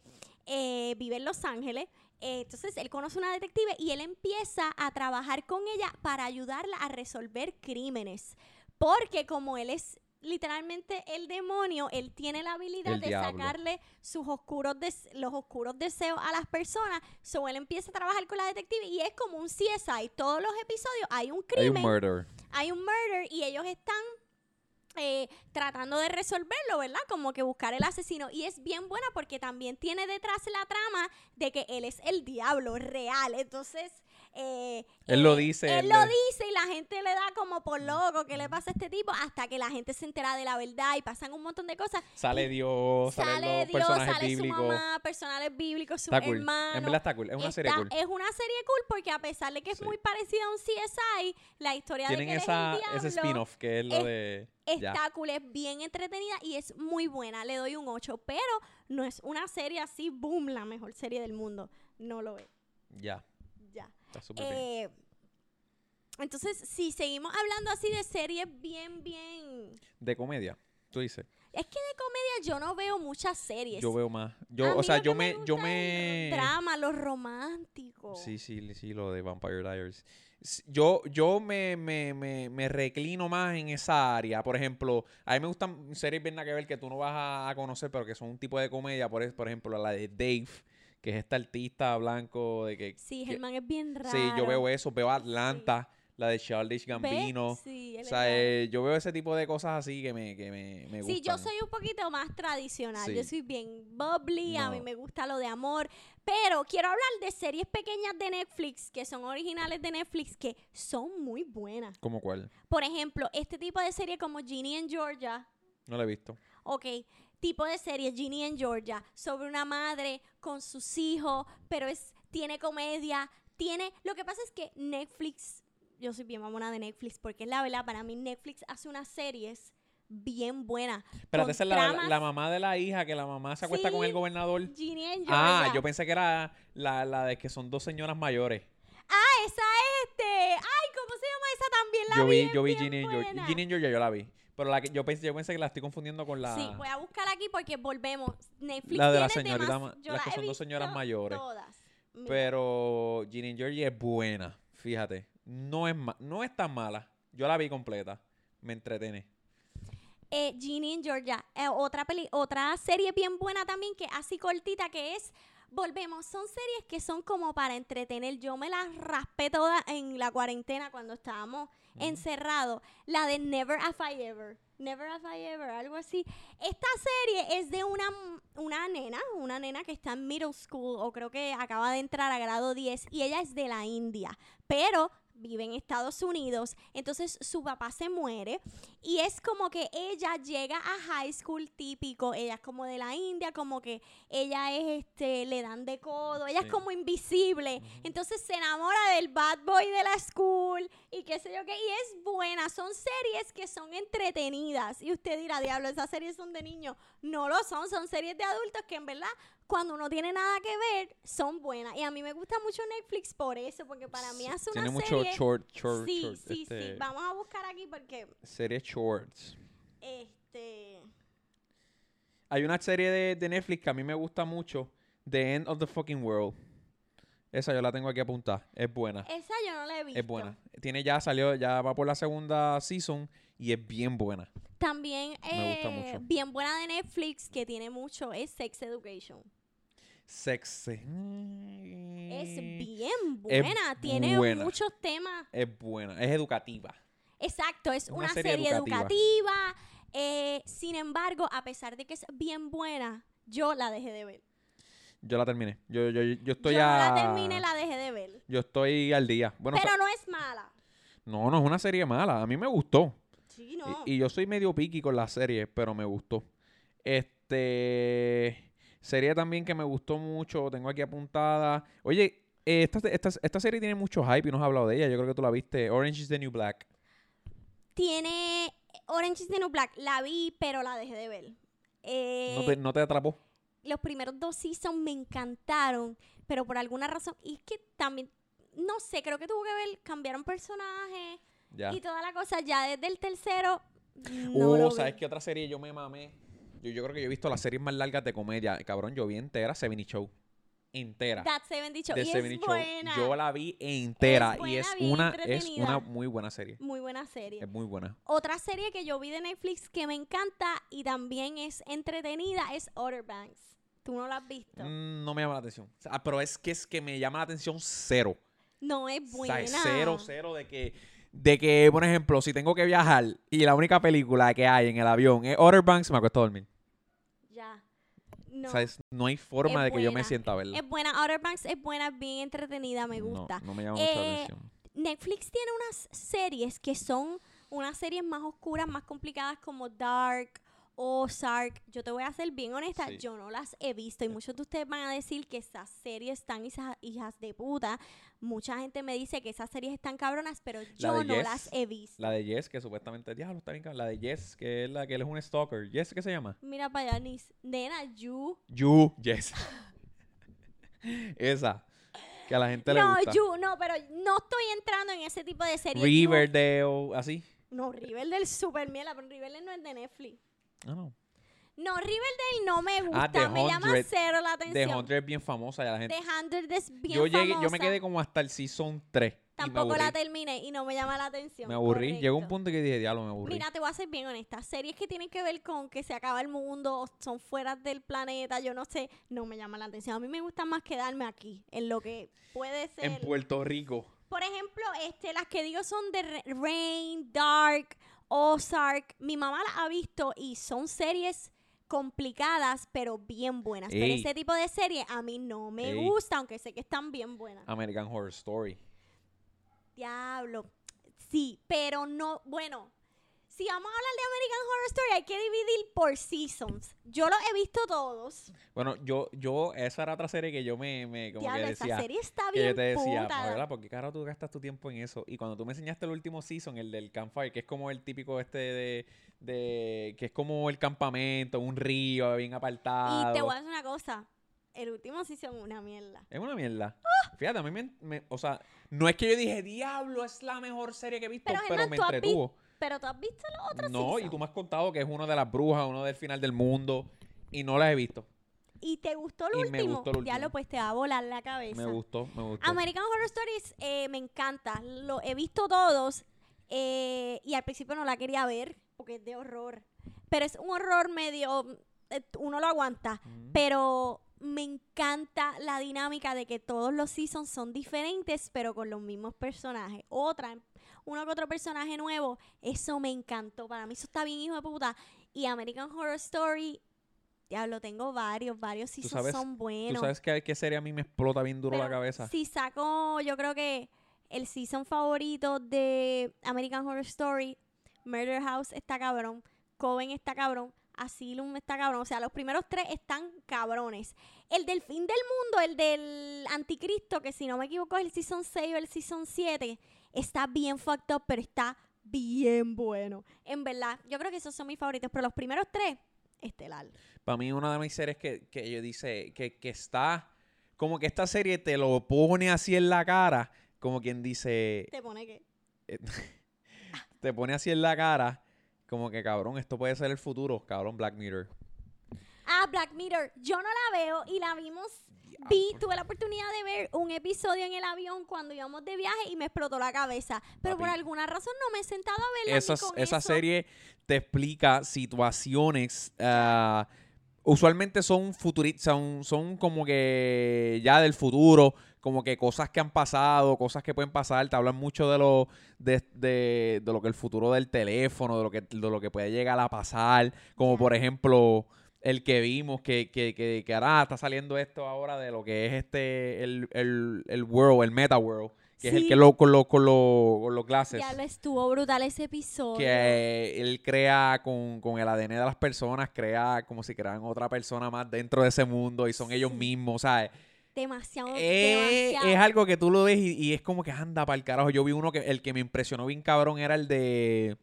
eh, vive en Los Ángeles, eh, entonces él conoce una detective y él empieza a trabajar con ella para ayudarla a resolver crímenes. Porque como él es literalmente el demonio, él tiene la habilidad El de diablo. sacarle sus oscuros des- los oscuros deseos a las personas. So él empieza a trabajar con la detective y es como un CSI. Todos los episodios hay un Hay crimen un murder. hay un murder y ellos están eh, tratando de resolverlo, ¿verdad? Como que buscar el asesino. Y es bien buena porque también tiene detrás la trama de que él es el diablo real. Entonces, eh, Él lo eh, dice, Él él lo le- dice y la gente le da como por loco, ¿qué le pasa a este tipo? Hasta que la gente se entera de la verdad y pasan un montón de cosas. Sale Dios, Sale Dios, sale bíblicos. su mamá, personajes bíblicos, su cool. hermano. En verdad está cool. Es una serie cool. Es una serie cool porque a pesar de que es Sí. muy parecida a un CSI, la historia de que esa, él es el ese spin-off que es lo es- de. Ya. está cool, es bien entretenida y es muy buena. Le doy un 8, pero no es una serie así, boom, la mejor serie del mundo. No lo es. Ya. Ya. Está súper bien. Eh, entonces, si seguimos hablando así de series bien, bien... De comedia, tú dices. Es que de comedia yo no veo muchas series. Yo veo más. Yo, o sea, lo yo me, yo me. Drama, los románticos. Sí, sí, sí, lo de Vampire Diaries. Yo, yo me, me, me, me reclino más en esa área. Por ejemplo, a mí me gustan series bien que ver que tú no vas a, conocer, pero que son un tipo de comedia. Por, por ejemplo, la de Dave, que es este artista blanco de que. Sí, que- Germán es bien raro. sí, yo veo eso. Veo Atlanta, la de ¿Ves? Gambino. Sí, O sea, eh, yo veo ese tipo de cosas así que me, que me, me gustan. Sí, yo soy un poquito más tradicional. Yo soy bien bubbly, a mí me gusta lo de amor. Pero quiero hablar de series pequeñas de Netflix, que son originales de Netflix, que son muy buenas. ¿Cómo cuál? Por ejemplo, este tipo de serie como Ginny en Georgia. No la he visto. Ok, tipo de serie Ginny en Georgia, sobre una madre con sus hijos, pero es tiene comedia, tiene... Lo que pasa es que Netflix, yo soy bien mamona de Netflix, porque la verdad, para mí Netflix hace unas series bien buenas. Espérate, con esa es la, la- tramas- la mamá de la hija, que la mamá se acuesta con el gobernador. Ginny Ah, yo pensé que era la, la de que son dos señoras mayores. Ah, esa este. Ay, ¿cómo se llama esa también? La yo vi, vi, yo vi Ginny buena. Georgia yo la vi. Pero la que yo pensé, yo pensé que la estoy confundiendo con la, Sí, voy a buscar aquí porque volvemos. Netflix la de la señorita, yo las que son dos señoras mayores. Todas. Mira. Pero Ginny en Georgia es buena, fíjate. No es, no es tan mala. Yo la vi completa. Me entretiene. eh, Ginny en Georgia, eh, otra peli, otra serie bien buena también que así cortita que es Volvemos, son series que son como para entretener. Yo me las raspé todas en la cuarentena cuando estábamos encerrados. La de Never Have I Ever. Never Have I Ever, algo así. Esta serie es de una, una nena, una nena que está en middle school o creo que acaba de entrar a grado 10 y ella es de la India, pero vive en Estados Unidos. Entonces su papá se muere y es como que ella llega a high school típico, ella es como de la India, como que ella es este, le dan de codo, ella Sí. es como invisible. Entonces se enamora del bad boy de la school y qué sé yo qué, y es buena, son series que son entretenidas. Y usted dirá, diablo, esas series son de niños. No lo son, son series de adultos que en verdad cuando no tiene nada que ver son buenas. Y a mí me gusta mucho Netflix por eso, porque para mí hace una Tiene mucho serie... short, short, sí, short, sí, este, sí. Vamos a buscar aquí porque Series shorts. este Hay una serie de, de Netflix que a mí me gusta mucho. The End of the Fucking World. Esa yo la tengo aquí apuntada. Es buena. esa yo no la he visto. Es buena. Tiene ya, salió, ya va por la segunda season y es bien buena. También Me gusta eh, mucho. bien buena de Netflix que tiene mucho es Sex Education. Sex. Es Es bien Es buena, tiene buena. muchos temas. Es buena, es educativa. Exacto, es Una una, serie serie, educativa. educativa. eh, sin embargo, a pesar de que es bien buena, yo la dejé de ver. Yo la terminé. Yo, yo, yo estoy yo no la terminé, la dejé de ver. Yo estoy al día. Bueno, Pero no es mala. no, no es una serie mala. A mí me gustó. Sí, no. Y, y yo soy medio piqui con la serie, pero me gustó. Este. Serie también que me gustó mucho. Tengo aquí apuntada. Oye, eh, esta, esta, esta serie tiene mucho hype y no has hablado de ella. Yo creo que tú la viste. Orange is the New Black. Tiene Orange is the New Black. La vi, pero la dejé de ver. Eh, ¿No te, no te atrapó? Los primeros dos seasons me encantaron, pero por alguna razón, y es que también, no sé, creo que tuvo que ver, cambiaron personajes Ya. y toda la cosa. Ya desde el tercero, no Uh. ¿sabes qué otra serie yo me mamé? Yo, yo creo que yo he visto las series más largas de comedia. Cabrón, yo vi entera 70 Show. Entera. That 70 Show. de Y 70 es Show. buena. Yo la vi entera. y buena, es una, es una muy buena serie. Muy buena serie. Es muy buena. Otra serie que yo vi de Netflix que me encanta y también es entretenida es Outer Banks. ¿Tú no la has visto? Mm, no me llama la atención. O sea, pero es que es que me llama la atención cero. No es O buena. sea, cero, cero de que, de que, por ejemplo, si tengo que viajar y la única película que hay en el avión es Outer Banks, me acuesto a dormir. No. O sea, es- no hay forma de que yo me buena. sienta a verla. Es buena. Outer Banks es buena, bien entretenida, me No, gusta. No, me llama mucho la Eh, atención. Netflix tiene unas series que son unas series más oscuras, más complicadas como Dark, Ozark. Yo te voy a ser bien honesta, Sí. yo no las he visto y muchos de ustedes van a decir que esas series están hijas, hijas de puta. Mucha gente me dice que esas series están cabronas, pero yo no Yes, las he visto. La de Jess, que supuestamente, diablo, está bien. La de Jess, que es la que él es un stalker. Jess, ¿qué se llama? Mira para allá, Nis. Nena, You. You, Jess. Esa. Que a la gente le No, gusta. You, no, pero no estoy entrando en ese tipo de series. Riverdale, así. No, Riverdale super miela, pero Riverdale no es de Netflix. Ah, no. No, Riverdale no me gusta, Ah, The me llama 100. cero la The atención. Hunter es bien famosa y a la gente. The Hundred es bien Yo llegué, yo me famosa. quedé como hasta el season 3. Tampoco la terminé y no me llama la atención. Me aburrí. Llegó un correcto. punto que dije, diablo, me aburrí. Mira, te voy a ser bien honesta. Series que tienen que ver con que se acaba el mundo, o son fuera del planeta, yo no sé, no me llama la atención. A mí me gusta más quedarme aquí, en lo que puede ser. en Puerto Rico. Por ejemplo, este, las que digo son de Rain, Dark, Ozark. Mi mamá las ha visto y son series complicadas, pero bien buenas. Pero ese tipo de series a mí no me Ey. gusta, aunque sé que están bien buenas. American Horror Story. Diablo. Sí, pero no, bueno. Si vamos a hablar de American Horror Story, hay que dividir por seasons. Yo los he visto todos. Bueno, yo, yo, esa era otra serie que yo me, me como Diablo, que decía. serie está Que bien yo te decía, puta. Fabiola, ¿por qué carajo tú gastas tu tiempo en eso? Y cuando tú me enseñaste el último season, el del campfire, que es como el típico este de, de que es como el campamento, un río bien apartado. Y te voy a decir una cosa. El último season una mierda. Es una mierda. Fíjate, a mí me, me- O sea, no es que yo dije, diablo, es la mejor serie que he visto, Pero, pero, Germán, me ¿tú has entretuvo. Pero tú has visto los otros No, y tú me has contado que es uno de las brujas, uno del final del mundo, y no las he visto. ¿Y te gustó el Y me último? Ya lo pues te va a volar la cabeza. Me gustó, me gustó. American Horror Stories eh, me encanta. Lo he visto todos eh, y al principio no la quería ver porque es de horror. Pero es un horror medio... eh, uno lo aguanta. Mm. Pero me encanta la dinámica de que todos los seasons son diferentes, pero con los mismos personajes. Otra, uno que otro personaje nuevo. Eso me encantó. Para mí eso está bien, hijo de puta. Y American Horror Story, diablo, tengo varios, varios sabes- son buenos. ¿Tú sabes qué, qué serie a mí me explota bien duro la cabeza? Si saco, yo creo que el season favorito de American Horror Story, Murder House está cabrón, Coven está cabrón, Asylum está cabrón. O sea, los primeros tres están cabrones. El del fin del mundo, el del anticristo, que si no me equivoco es el season 6 o el season 7, está bien fucked up, pero está bien bueno. En verdad, yo creo que esos son mis favoritos, pero los primeros tres, estelar. Para mí, una de mis series que, que yo dice que, que está. Como que esta serie te lo pone así en la cara. Como quien dice. Te pone que... Te pone así en la cara. Como que cabrón, esto puede ser el futuro. Cabrón, Black Mirror. Ah, Black Mirror. Yo no la veo y la vimos. Vi, tuve la oportunidad de ver un episodio en el avión cuando íbamos de viaje y me explotó la cabeza. Pero por alguna razón no me he sentado a verla. Esas- con esa eso. serie te explica situaciones. ah, usualmente son futuristas, son, son como que ya del futuro, como que cosas que han pasado, cosas que pueden pasar, te hablan mucho de lo, de, de, de lo que el futuro del teléfono, de lo que, de lo que puede llegar a pasar, como por ejemplo el que vimos, que, que, que, que ahora está saliendo esto ahora de lo que es este, el, el, el world, el meta world, que es el que lo, con, lo, con, lo- con los glasses. Ya lo estuvo brutal ese episodio. Que él crea con, con el ADN de las personas, crea como si crearan otra persona más dentro de ese mundo y son ellos mismos, ¿sabes? Demasiado, Eh, demasiado. es algo que tú lo ves y, y es como que anda para el carajo. Yo vi uno que el que me impresionó bien cabrón era el de.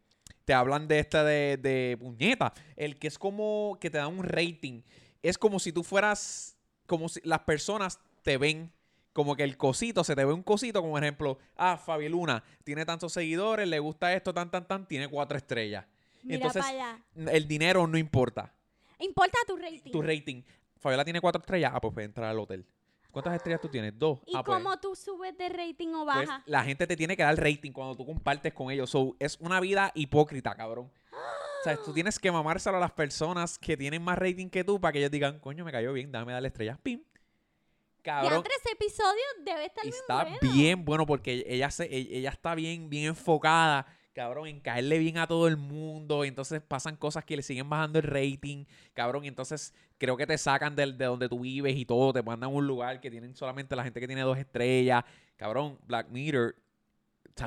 Te hablan de esta de, de puñeta. El que es como que te da un rating. Es como si tú fueras. Como si las personas te ven. Como que el cosito, se te ve un cosito, como ejemplo, ah, Fabi Luna tiene tantos seguidores, le gusta esto, tan, tan, tan, tiene cuatro estrellas. Mira entonces- para allá. El dinero no importa. Importa tu rating. Tu rating. Fabiola tiene cuatro estrellas, ah, pues puede entrar al hotel. ¿Cuántas estrellas tú tienes? Dos. ¿Y ah, pues. cómo tú subes de rating o Pues, bajas? la gente te tiene que dar rating cuando tú compartes con ellos. So, es una vida hipócrita, cabrón. O sea, tú tienes que mamárselo a las personas que tienen más rating que tú para que ellos digan, coño, me cayó bien, dame darle estrellas. Pim. Ya Cabrón. entre ese episodio debe estar Y bien está bueno. bien bueno porque ella se, e- ella está bien, bien enfocada, cabrón, en caerle bien a todo el mundo. Y entonces pasan cosas que le siguen bajando el rating, cabrón. Y entonces creo que te sacan del- de, donde tú vives y todo, te mandan a un lugar que tienen solamente la gente que tiene dos estrellas. Cabrón, Black Mirror.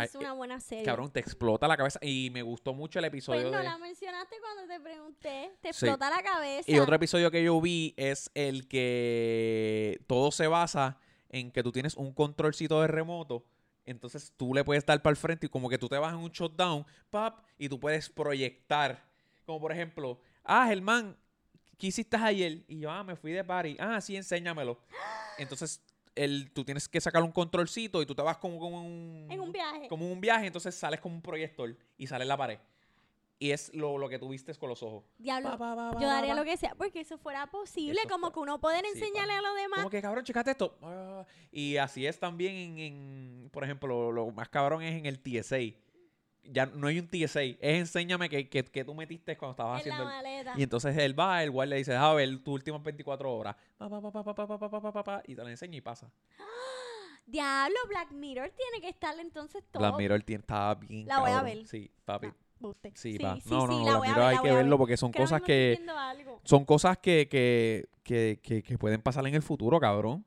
Es una buena serie. Cabrón, te explota la cabeza. Y me gustó mucho el pues episodio no de. la mencionaste cuando te pregunté. Te Sí. explota la cabeza. Y otro episodio que yo vi es el que todo se basa en que tú tienes un controlcito de remoto. Entonces tú le puedes dar para el frente y como que tú te vas en un shutdown, pap, y tú puedes proyectar. Como por ejemplo, ah, Germán, ¿qué hiciste ayer? Y yo, ah, me fui de party. Ah, sí, enséñamelo. Entonces el, tú tienes que sacar un controlcito y tú te vas como, como un... En un viaje. Como un viaje, entonces sales como un proyector y sale en la pared. Y es lo, lo que tuviste con los ojos. Diablo, yo daría lo que sea porque eso fuera posible, como que uno poder enseñarle a los demás. Como que cabrón, checate esto. Y así es también en, en por ejemplo, lo, lo, más cabrón es en el TSA. Ya no hay un TSA, es enséñame que, que, que tú metiste cuando estabas haciendo. Y entonces él va, el guardia le dice, a ver, tus últimas 24 horas. y te lo enseña y pasa. Diablo, Black Mirror tiene que estar entonces todo. Black Mirror tiene, está bien. La voy a ver. Sí, papi. No. Buste. Sí, sí, pa. sí, no, no, sí, no, la Black voy a Mirror ver, hay la que voy a verlo ver. porque son Creo cosas que... Son cosas que, que, que, que, que pueden pasar en el futuro, cabrón.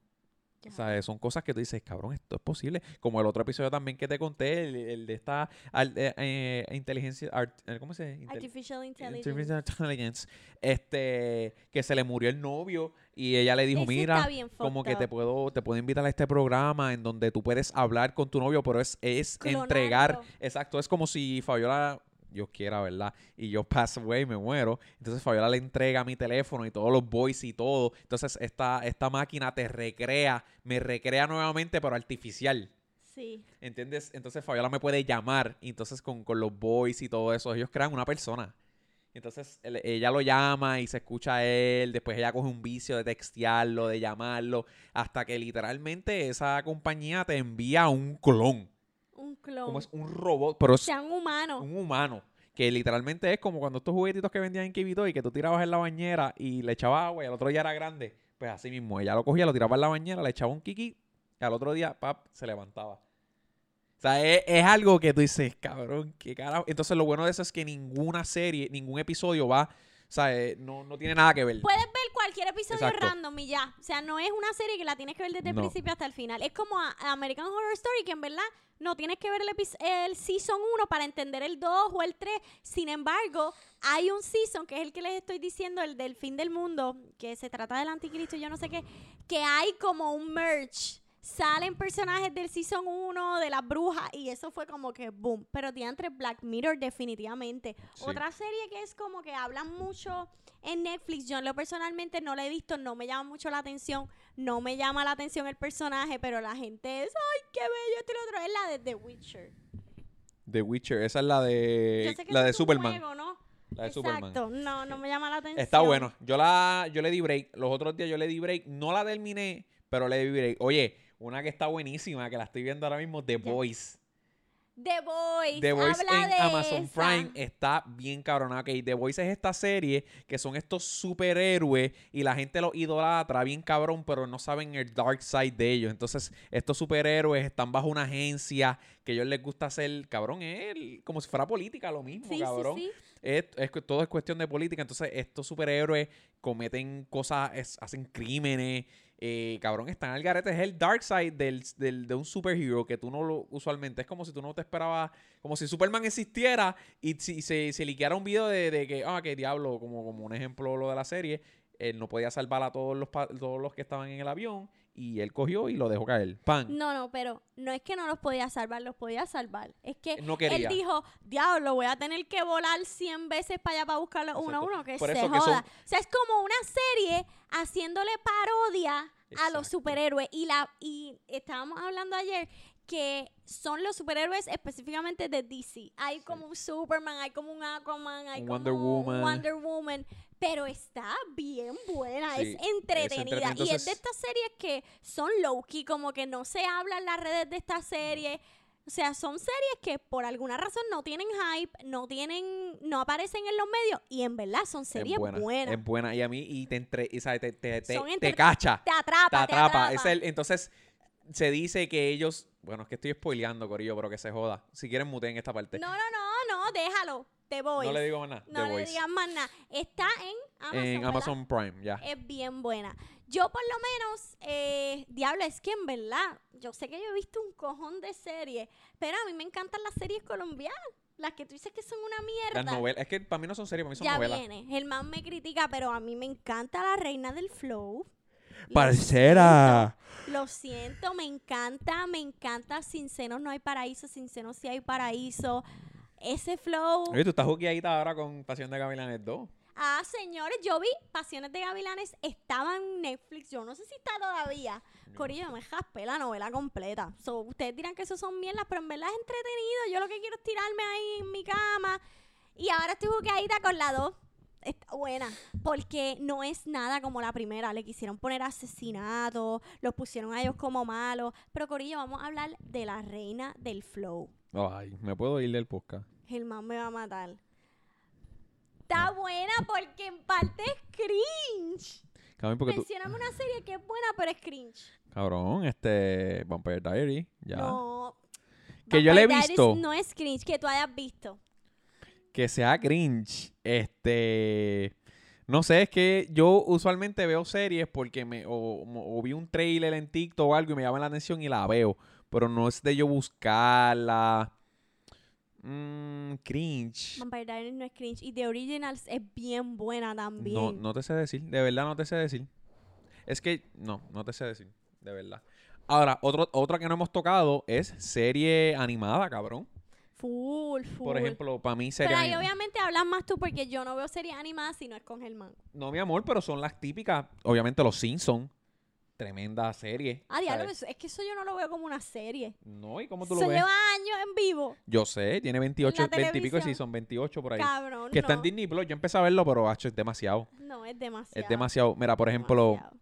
O sea, son cosas que tú dices, cabrón, esto es posible. Como el otro episodio también que te conté, el, el de esta al- eh, eh, inteligencia, art- eh, ¿cómo se dice? Artificial Intelligence. Artificial Intelligence, este, que se le murió el novio y ella le dijo, Ese mira, como que te puedo, te puedo invitar a este programa en donde tú puedes hablar con tu novio, pero es, es entregar, exacto, es como si Fabiola, Dios quiera, ¿verdad? Y yo pass away, me muero. Entonces Fabiola le entrega mi teléfono y todos los voice y todo. Entonces esta, esta máquina te recrea, me recrea nuevamente, pero artificial. Sí. ¿Entiendes? Entonces Fabiola me puede llamar. Y entonces con, con los voice y todo eso, ellos crean una persona. Entonces él- ella lo llama y se escucha a él. Después ella coge un vicio de textearlo, de llamarlo. Hasta que literalmente esa compañía te envía un clon. Un clon. Como es un robot, pero es Sean humanos. un humano. Que literalmente es como cuando estos juguetitos que vendían en Kibito y que tú tirabas en la bañera y le echabas agua y al otro día era grande. Pues así mismo, ella lo cogía, lo tiraba en la bañera, le echaba un kiki y al otro día, pap, se levantaba. O sea, es, es algo que tú dices, cabrón, qué carajo. Entonces lo bueno de eso es que ninguna serie, ningún episodio va, sea, eh, no, no tiene nada que ver. Puedes ver cualquier episodio Exacto. random y ya. O sea, no es una serie que la tienes que ver desde el No. principio hasta el final. Es como a- a American Horror Story, que en verdad no tienes que ver el, epi- el season 1 para entender el 2 o el 3. Sin embargo, hay un season, que es el que les estoy diciendo, el del fin del mundo, que se trata del anticristo y yo no sé qué, que hay como un merch. Salen personajes del season 1, de las brujas, y eso fue como que boom. Pero entre Black Mirror, definitivamente. Sí. Otra serie que es como que hablan mucho en Netflix, yo en lo personalmente no la he visto, no me llama mucho la atención, no me llama la atención el personaje, pero la gente es, ay, qué bello, esto y lo otro, es la de The Witcher. The Witcher, esa es la de, la de Superman. juego, ¿no? La de Superman. Exacto, no, no me llama la atención. Está bueno. Yo la, yo le di break. Los otros días yo le di break. No la terminé, pero le di break. Oye, una que está buenísima, que la estoy viendo ahora mismo, The. Voice. The Voice. The Voice habla en de Amazon esa. Prime está bien cabrona. Ok, The Voice es esta serie que son estos superhéroes y la gente los idolatra bien cabrón, pero no saben el dark side de ellos. Entonces, estos superhéroes están bajo una agencia que a ellos les gusta hacer, cabrón, es el- como si fuera política lo mismo, Sí, cabrón. sí, sí. Es, es todo es cuestión de política. Entonces, estos superhéroes cometen cosas, es- hacen crímenes. Eh, cabrón, están al garete. Es el dark side del, del- de un superhero que tú no lo usualmente. Es como si tú no te esperabas. Como si Superman existiera y si se, se liqueara un video de, de que, ah, que diablo, como, como un ejemplo lo de la serie. Él no podía salvar a todos los, todos los que estaban en el avión. Y él cogió y lo dejó caer. ¡Pan! No, no, pero no es que no los podía salvar, los podía salvar. Es que No él dijo, diablo, voy a tener que volar 100 veces para allá para buscarlo uno a uno, que Por se que joda. son- O sea, es como una serie haciéndole parodia a los superhéroes. Y, la, y estábamos hablando ayer que son los superhéroes específicamente de DC. Hay como un Superman, hay como un Aquaman, hay Un como Wonder Woman. Wonder Woman. Pero está bien buena, Sí, es entretenida. y es de estas series que son low-key, como que no se habla en las redes de esta serie. O sea, son series que por alguna razón no tienen hype, no tienen, no aparecen en los medios y en verdad son series es buena, buenas. Es buena. Y a mí, y te, entre, y, te, te, te, te cacha. te atrapa, te te atrapa. atrapa. Es el- entonces, se dice que ellos. Bueno, es que estoy spoileando, Corillo, pero que se joda. Si quieren, muteen esta parte. No, no, no, no, déjalo. Te voy. No le digo más nada. No The le Voice. digas más nada. Está en Amazon. en ¿verdad? Amazon Prime, ya. Es bien buena. Yo por lo menos, eh, diablo, es que en verdad, yo sé que yo he visto un cojón de series, pero a mí me encantan las series colombianas. Las que tú dices que son una mierda. Las novelas. Es que para mí no son series, para mí son ya novelas. viene. El man me critica, pero a mí me encanta la reina del flow. Lo Parcera. siento, Lo siento, me encanta, me encanta. Sin senos no hay paraíso, sin senos sí hay paraíso. Ese flow. Oye, tú estás juqueadita ahora con Pasión de Gavilanes 2. Ah, señores, yo vi Pasiones de Gavilanes, estaba en Netflix, yo no sé si está todavía. Corillo, me jaspé la novela completa. So, ustedes dirán que eso son mierdas, pero en verdad es entretenido. Yo lo que quiero es tirarme ahí en mi cama. Y ahora estoy jugadita con la 2. Está buena, porque no es nada como la primera. Le quisieron poner asesinato, los pusieron a ellos como malos. Pero Corillo, vamos a hablar de la reina del flow. Ay, me puedo ir del podcast. Germán me va a matar. Está buena porque en parte es cringe. Cabrón, porque tú. Mencioname una serie que es buena, pero es cringe. Cabrón, este. Vampire Diary. Ya. No. Que yo le he Vampire Diaries visto. No es cringe, que tú hayas visto. Que sea cringe, este, no sé, es que yo usualmente veo series porque me, o, o vi un trailer en TikTok o algo y me llama la atención y la veo, pero no es de yo buscarla. Mm, cringe. Vampire Diaries no es cringe. Y The Originals es bien buena también. No, no te sé decir, de verdad no te sé decir. Es que, no, no te sé decir, de verdad. Ahora, otro, otra que no hemos tocado es serie animada, cabrón. Full, full. Por ejemplo, para mí serie Pero ahí obviamente hablas más tú porque yo no veo series animadas si no es con Germán. No, mi amor, pero son las típicas. Obviamente, Los Simpsons. Tremenda serie. Ah, diablo, eso- es que eso yo no lo veo como una serie. No, ¿y cómo tú Eso lo ves? lleva años en vivo. Yo sé, tiene 28, la 20 y pico, sí, son 28 por ahí. Cabrón, que está no. en Disney Plus. Yo empecé a verlo, pero hacho, es demasiado. No, es demasiado. Es demasiado. Mira, por ejemplo, demasiado.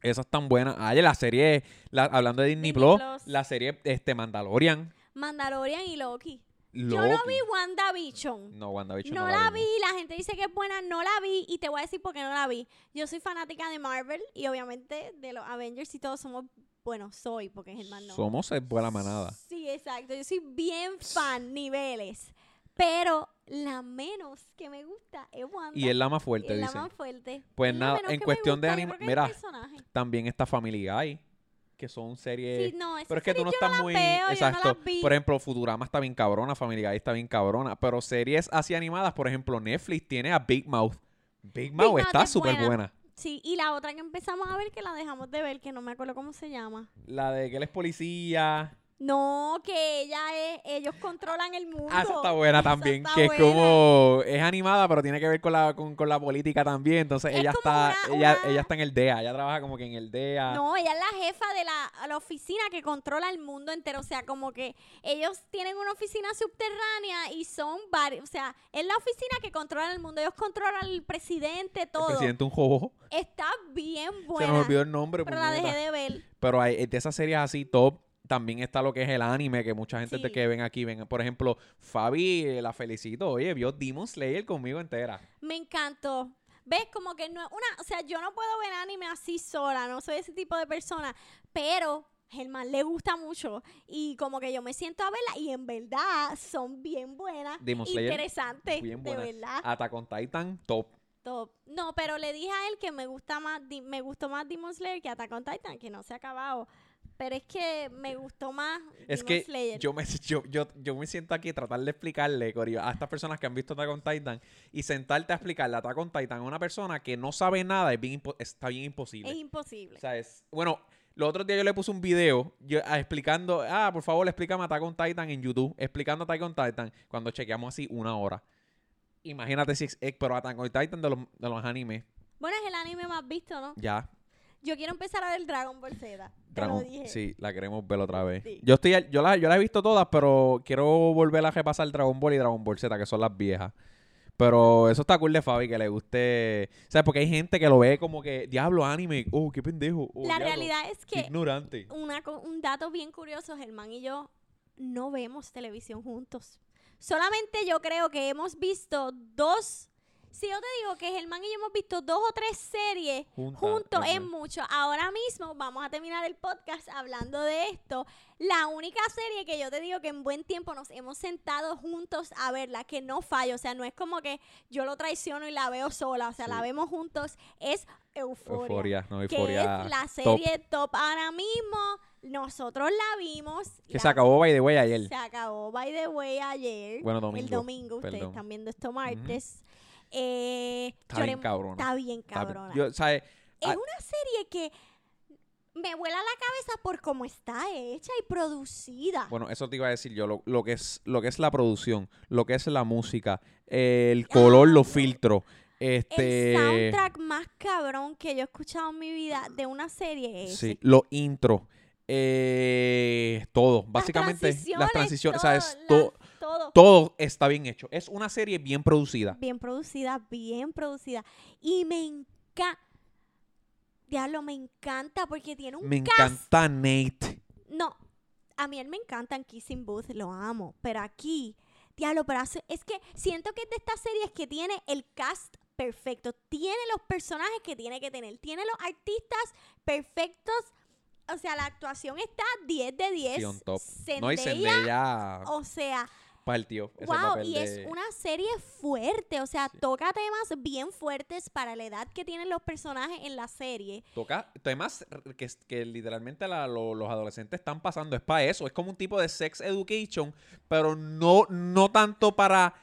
esas tan buenas. Ay, la serie, la- hablando de Disney, Disney Plus, Plus. la serie este Mandalorian. Mandalorian y Loki. Loki. Yo no vi WandaVision. No, WandaVision No no, la vi, la gente dice que es buena, no la vi y te voy a decir por qué no la vi. Yo soy fanática de Marvel y obviamente de los Avengers y todos somos, bueno, soy porque Germán no. Somos eh, buena manada. Sí, exacto, yo soy bien fan, niveles. Pero la menos que me gusta es Wanda. Y es la más fuerte, es la más fuerte. Pues Es nada, en cuestión de gusta, es el mira. También está Family Guy, que son series... Sí, no, Pero es que tú no estás muy. veo, yo no exacto. por ejemplo, Futurama está bien cabrona, Family Guy está bien cabrona. Pero series así animadas, por ejemplo, Netflix tiene a Big Mouth. Big Mouth está es súper buena. buena. Sí, y la otra que empezamos a ver que la dejamos de ver, que no me acuerdo cómo se llama. La de que él es policía. No, que ella es, ellos controlan el mundo. Ah, esa está buena Esa también. está que es como. Es animada, pero tiene que ver con la, con, con la política también. Entonces Es ella está. una- ella, una- ella está en el DEA. Ella trabaja como que en el DEA. No, ella es la jefa de la, la oficina que controla el mundo entero. O sea, como que ellos tienen una oficina subterránea y son varios. O sea, es la oficina que controla el mundo. Ellos controlan al presidente, el todo. presidente un jojo. Está bien Se buena. nos olvidó el nombre. pero la dejé de ver. Pero hay de esas series así top. También está lo que es el anime, que mucha gente de Sí. que ven aquí, ven, por ejemplo, Fabi, eh, la felicito, oye, vio Demon Slayer conmigo entera. Me encantó. ¿Ves? Como que no es una. O sea, yo no puedo ver anime así sola. No soy ese tipo de persona. Pero Germán le gusta mucho. Y como que yo me siento a verla. Y en verdad son bien buenas. Demon Slayer, Interesantes. bien de buena. verdad. Attack on Titan, top. Top. No, pero le dije a él que me gusta más. Me gustó más Demon Slayer que Attack on Titan. Que no se ha acabado. Pero es que me gustó más Es Demon que Slayer. yo me, yo, yo, yo me siento aquí tratar de explicarle, Corio, a estas personas que han visto Attack on Titan y sentarte a explicarle Attack on Titan a una persona que no sabe nada es bien está bien imposible. es imposible. O sea, es- bueno, los otros días yo le puse un video yo, ah, explicando, ah, por favor, explícame Attack on Titan en YouTube, explicando Attack on Titan, cuando chequeamos así una hora. Imagínate si es, eh, pero Attack on Titan de los, de los animes, Bueno, es el anime más visto, ¿no? ya. Yo quiero empezar a ver Dragon Ball Z. Te Dragon- lo dije. sí, la queremos ver otra vez. Sí. Yo estoy, yo la, yo la he visto todas, pero quiero volver a repasar Dragon Ball y Dragon Ball Z, que son las viejas. Pero eso está cool de Fabi, que le guste. ¿Sabes? Porque hay gente que lo ve como que, diablo, anime. Oh, qué pendejo. oh, La diablo, realidad es que ignorante. una un dato bien curioso, Germán y yo no vemos televisión juntos. Solamente yo creo que hemos visto dos. Si yo te digo que Germán y yo hemos visto dos o tres series juntos es mucho. Ahora mismo vamos a terminar el podcast hablando de esto. La única serie que yo te digo que en buen tiempo nos hemos sentado juntos a verla, que no falla. O sea, no es como que yo lo traiciono y la veo sola. O sea, la vemos juntos. Es Euforia. Euforia, no, que Euforia. es la serie top. ahora mismo. Nosotros la vimos. Que la- se acabó, by the way, ayer. Se acabó, by the way, ayer. Bueno, domingo, El domingo, ustedes perdón. están viendo esto martes. Eh, Está bien cabrona. Está bien Está bien. cabrona. Yo, ¿sabes? Es Ah. una serie que me vuela la cabeza por cómo está hecha y producida. Bueno, eso te iba a decir yo, lo, lo que es lo que es la producción, lo que es la música, el color, los filtros, el este soundtrack más cabrón que yo he escuchado en mi vida de una serie es sí, los intros, eh, todo, Las básicamente las transiciones, todo, ¿sabes? las- To- todo. Todo está bien hecho. Es una serie bien producida. Bien producida, bien producida. Y me encanta. Diablo, me encanta porque tiene un Me cast. encanta Nate. No, a mí él me encanta en Kissing Booth, lo amo. Pero aquí, diablo, pero hace- es que siento que es de estas series que tiene el cast perfecto. Tiene los personajes que tiene que tener. Tiene los artistas perfectos. O sea, la actuación está 10 de 10. Sí, on top. Zendaya, No, y Zendaya o sea, partió ese wow, papel y de- es una serie fuerte, o sea, Sí. toca temas bien fuertes para la edad que tienen los personajes en la serie. Toca temas que, que literalmente la- lo- los adolescentes están pasando. Es para eso. Es como un tipo de sex education, pero no, no tanto para.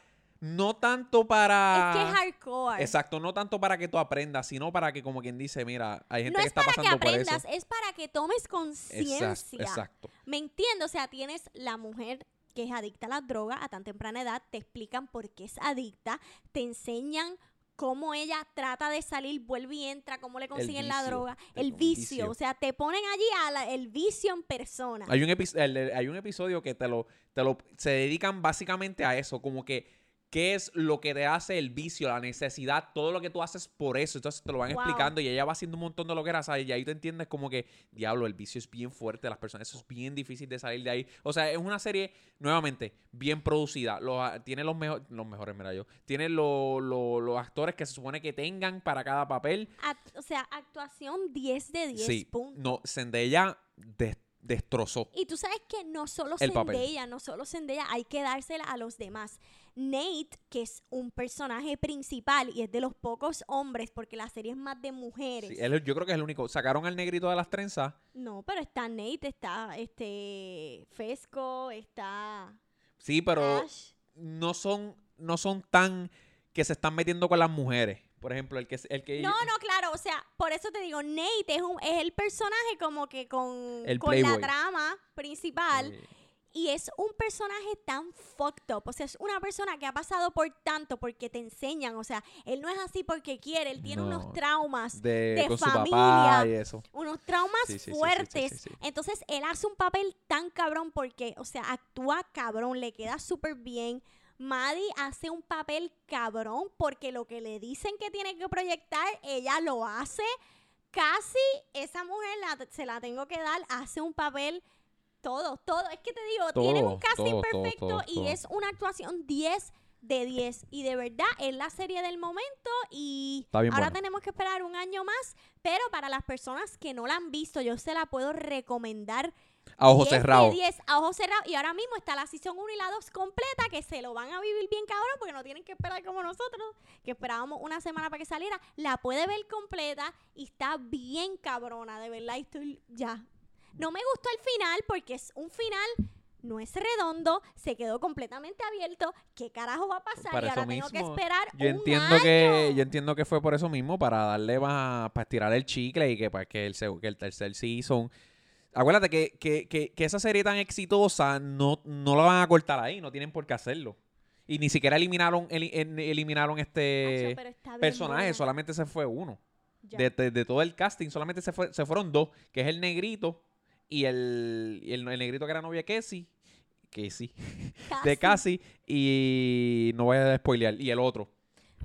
No tanto para. es que es hardcore. Exacto, no tanto para que tú aprendas, sino para que, como quien dice, mira, hay gente no que es está para que pasando por aprendas, eso. es para que tomes Exacto, conciencia. exacto. ¿Me entiendo? O sea, tienes la mujer que es adicta a las drogas a tan temprana edad, te explican por qué es adicta, te enseñan cómo ella trata de salir, vuelve y entra, cómo le consiguen la droga, el vicio. vicio. O sea, te ponen allí a la- el vicio en persona. Hay un, el hay un episodio que te lo, te lo se dedican básicamente a eso, como que qué es lo que te hace el vicio, la necesidad, todo lo que tú haces por eso. Entonces te lo van Wow. explicando y ella va haciendo un montón de lo que era, ¿sabes? Y ahí tú entiendes como que, diablo, el vicio es bien fuerte de las personas, eso es bien difícil de salir de ahí. O sea, es una serie, nuevamente, bien producida. Los, a- tiene los, mejores los mejores, mira yo. Tiene lo- lo- los actores que se supone que tengan para cada papel. Act- o sea, actuación 10 de 10 Sí, puntos. no, Zendaya des- destrozó. Y tú sabes que no solo El papel. Zendaya, no solo Zendaya, hay que dársela a los demás. Nate, que es un personaje principal y es de los pocos hombres, porque la serie es más de mujeres. Sí, él- yo creo que es el único. Sacaron al negrito de las trenzas. No, pero está Nate, está este Fesco, está Sí, pero Ash. no son, no son tan que se están metiendo con las mujeres. Por ejemplo, el que el que No, no, claro, o sea, por eso te digo, Nate es, un, es el personaje como que con, El con la trama principal. Y es un personaje tan fucked up. O sea, es una persona que ha pasado por tanto porque te enseñan. O sea, él no es así porque quiere. Él tiene No. unos traumas, de, de con su familia. papá y eso. unos traumas Sí, sí, fuertes. sí. Entonces, él hace un papel tan cabrón porque, o sea, actúa cabrón, le queda súper bien. Maddie hace un papel cabrón porque lo que le dicen que tiene que proyectar, ella lo hace. Casi esa mujer la- se la tengo que dar, hace un papel Todo, todo. Es que te digo, tienen un Todo, casting todo, todo, perfecto todo, y todo. es una actuación 10 de 10. Y de verdad es la serie del momento y ahora buena. tenemos que esperar un año más. Pero para las personas que no la han visto, yo se la puedo recomendar. A ojos 10 cerrados. De 10 a ojos cerrados. Y ahora mismo está la season 1 y la 2 completa que se lo van a vivir bien cabrón porque no tienen que esperar como nosotros, que esperábamos una semana para que saliera. La puede ver completa y está bien cabrona, de verdad. y Estoy ya. No me gustó el final porque es un final. No es redondo, se quedó completamente abierto. ¿Qué carajo va a pasar? Para y ahora eso tengo que mismo, esperar Yo un entiendo que año. yo entiendo que fue por eso mismo para darle más para estirar el chicle y que para que el que el tercer season Acuérdate que, que, que, que esa serie tan exitosa no, no la van a cortar ahí, no tienen por qué hacerlo. Y ni siquiera eliminaron eli- en- eliminaron este Acho, personaje, buena. solamente se fue uno. De, de- de todo el casting, solamente se, fue, se fueron dos, que es el negrito y el, y el, el negrito que era novia de Casey. Casey. De Cassie. Y no voy a spoilear. Y el otro.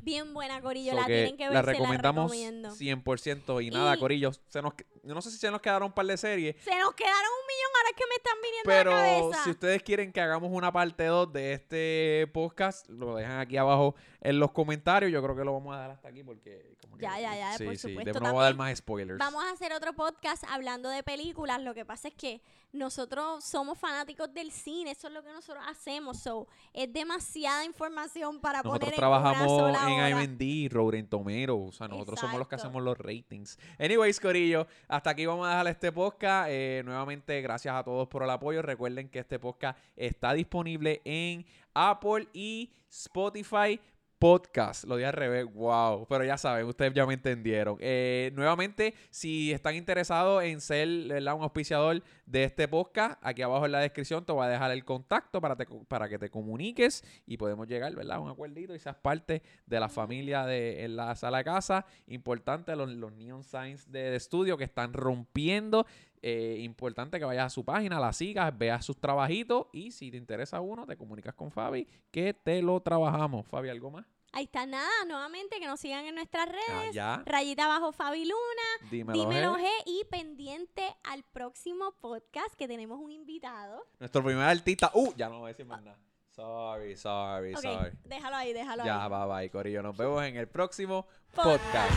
Bien buena, Corillo. So la tienen que ver, la la recomendamos recomiendo. 100%. Y, nada, Y- Corillo. Se nos, yo no sé si se nos quedaron un par de series. Se nos quedaron un millón ahora que me están viniendo a la Pero cabeza. si ustedes quieren que hagamos una parte 2 de este podcast, lo dejan aquí abajo en los comentarios. Yo creo que lo vamos a dar hasta aquí porque... Como que- Ya, ya, ya, Sí, por sí. supuesto, no vamos a dar más spoilers. Vamos a hacer otro podcast hablando de películas. Lo que pasa es que nosotros somos fanáticos del cine. Eso es lo que nosotros hacemos. So, es demasiada información para Nosotros poner en trabajamos una sola en hora. IMD, Rotten Tomero. O sea, nosotros somos los que hacemos los ratings. Anyways, Corillo, hasta aquí vamos a dejar este podcast. Eh, nuevamente, gracias a todos por el apoyo. Recuerden que este podcast está disponible en Apple y Spotify. Podcast, lo dije al revés, wow, pero ya saben, ustedes ya me entendieron. Eh, nuevamente, si están interesados en ser un auspiciador de este podcast, aquí abajo en la descripción te voy a dejar el contacto para, que te comuniques y podemos llegar ¿verdad? a un acuerdito y seas parte de la familia de en la sala de casa. Importante los, los neon signs de estudio que están rompiendo. Eh, importante que vayas a su página, la sigas, veas sus trabajitos y si te interesa uno, te comunicas con Fabi que te lo trabajamos. Fabi, ¿algo más? Ahí está nada, nuevamente que nos sigan en nuestras Ah, redes. ya. Rayita abajo Fabi Luna, Dímelo, dímelo G. G y pendiente al próximo podcast que tenemos un invitado. Nuestro primer artista. Uh, ya no voy a decir más nada. Sorry, sorry, sorry. déjalo ahí, déjalo Ya, ahí. bye bye, Corillo. Nos vemos en el próximo Podcast. podcast.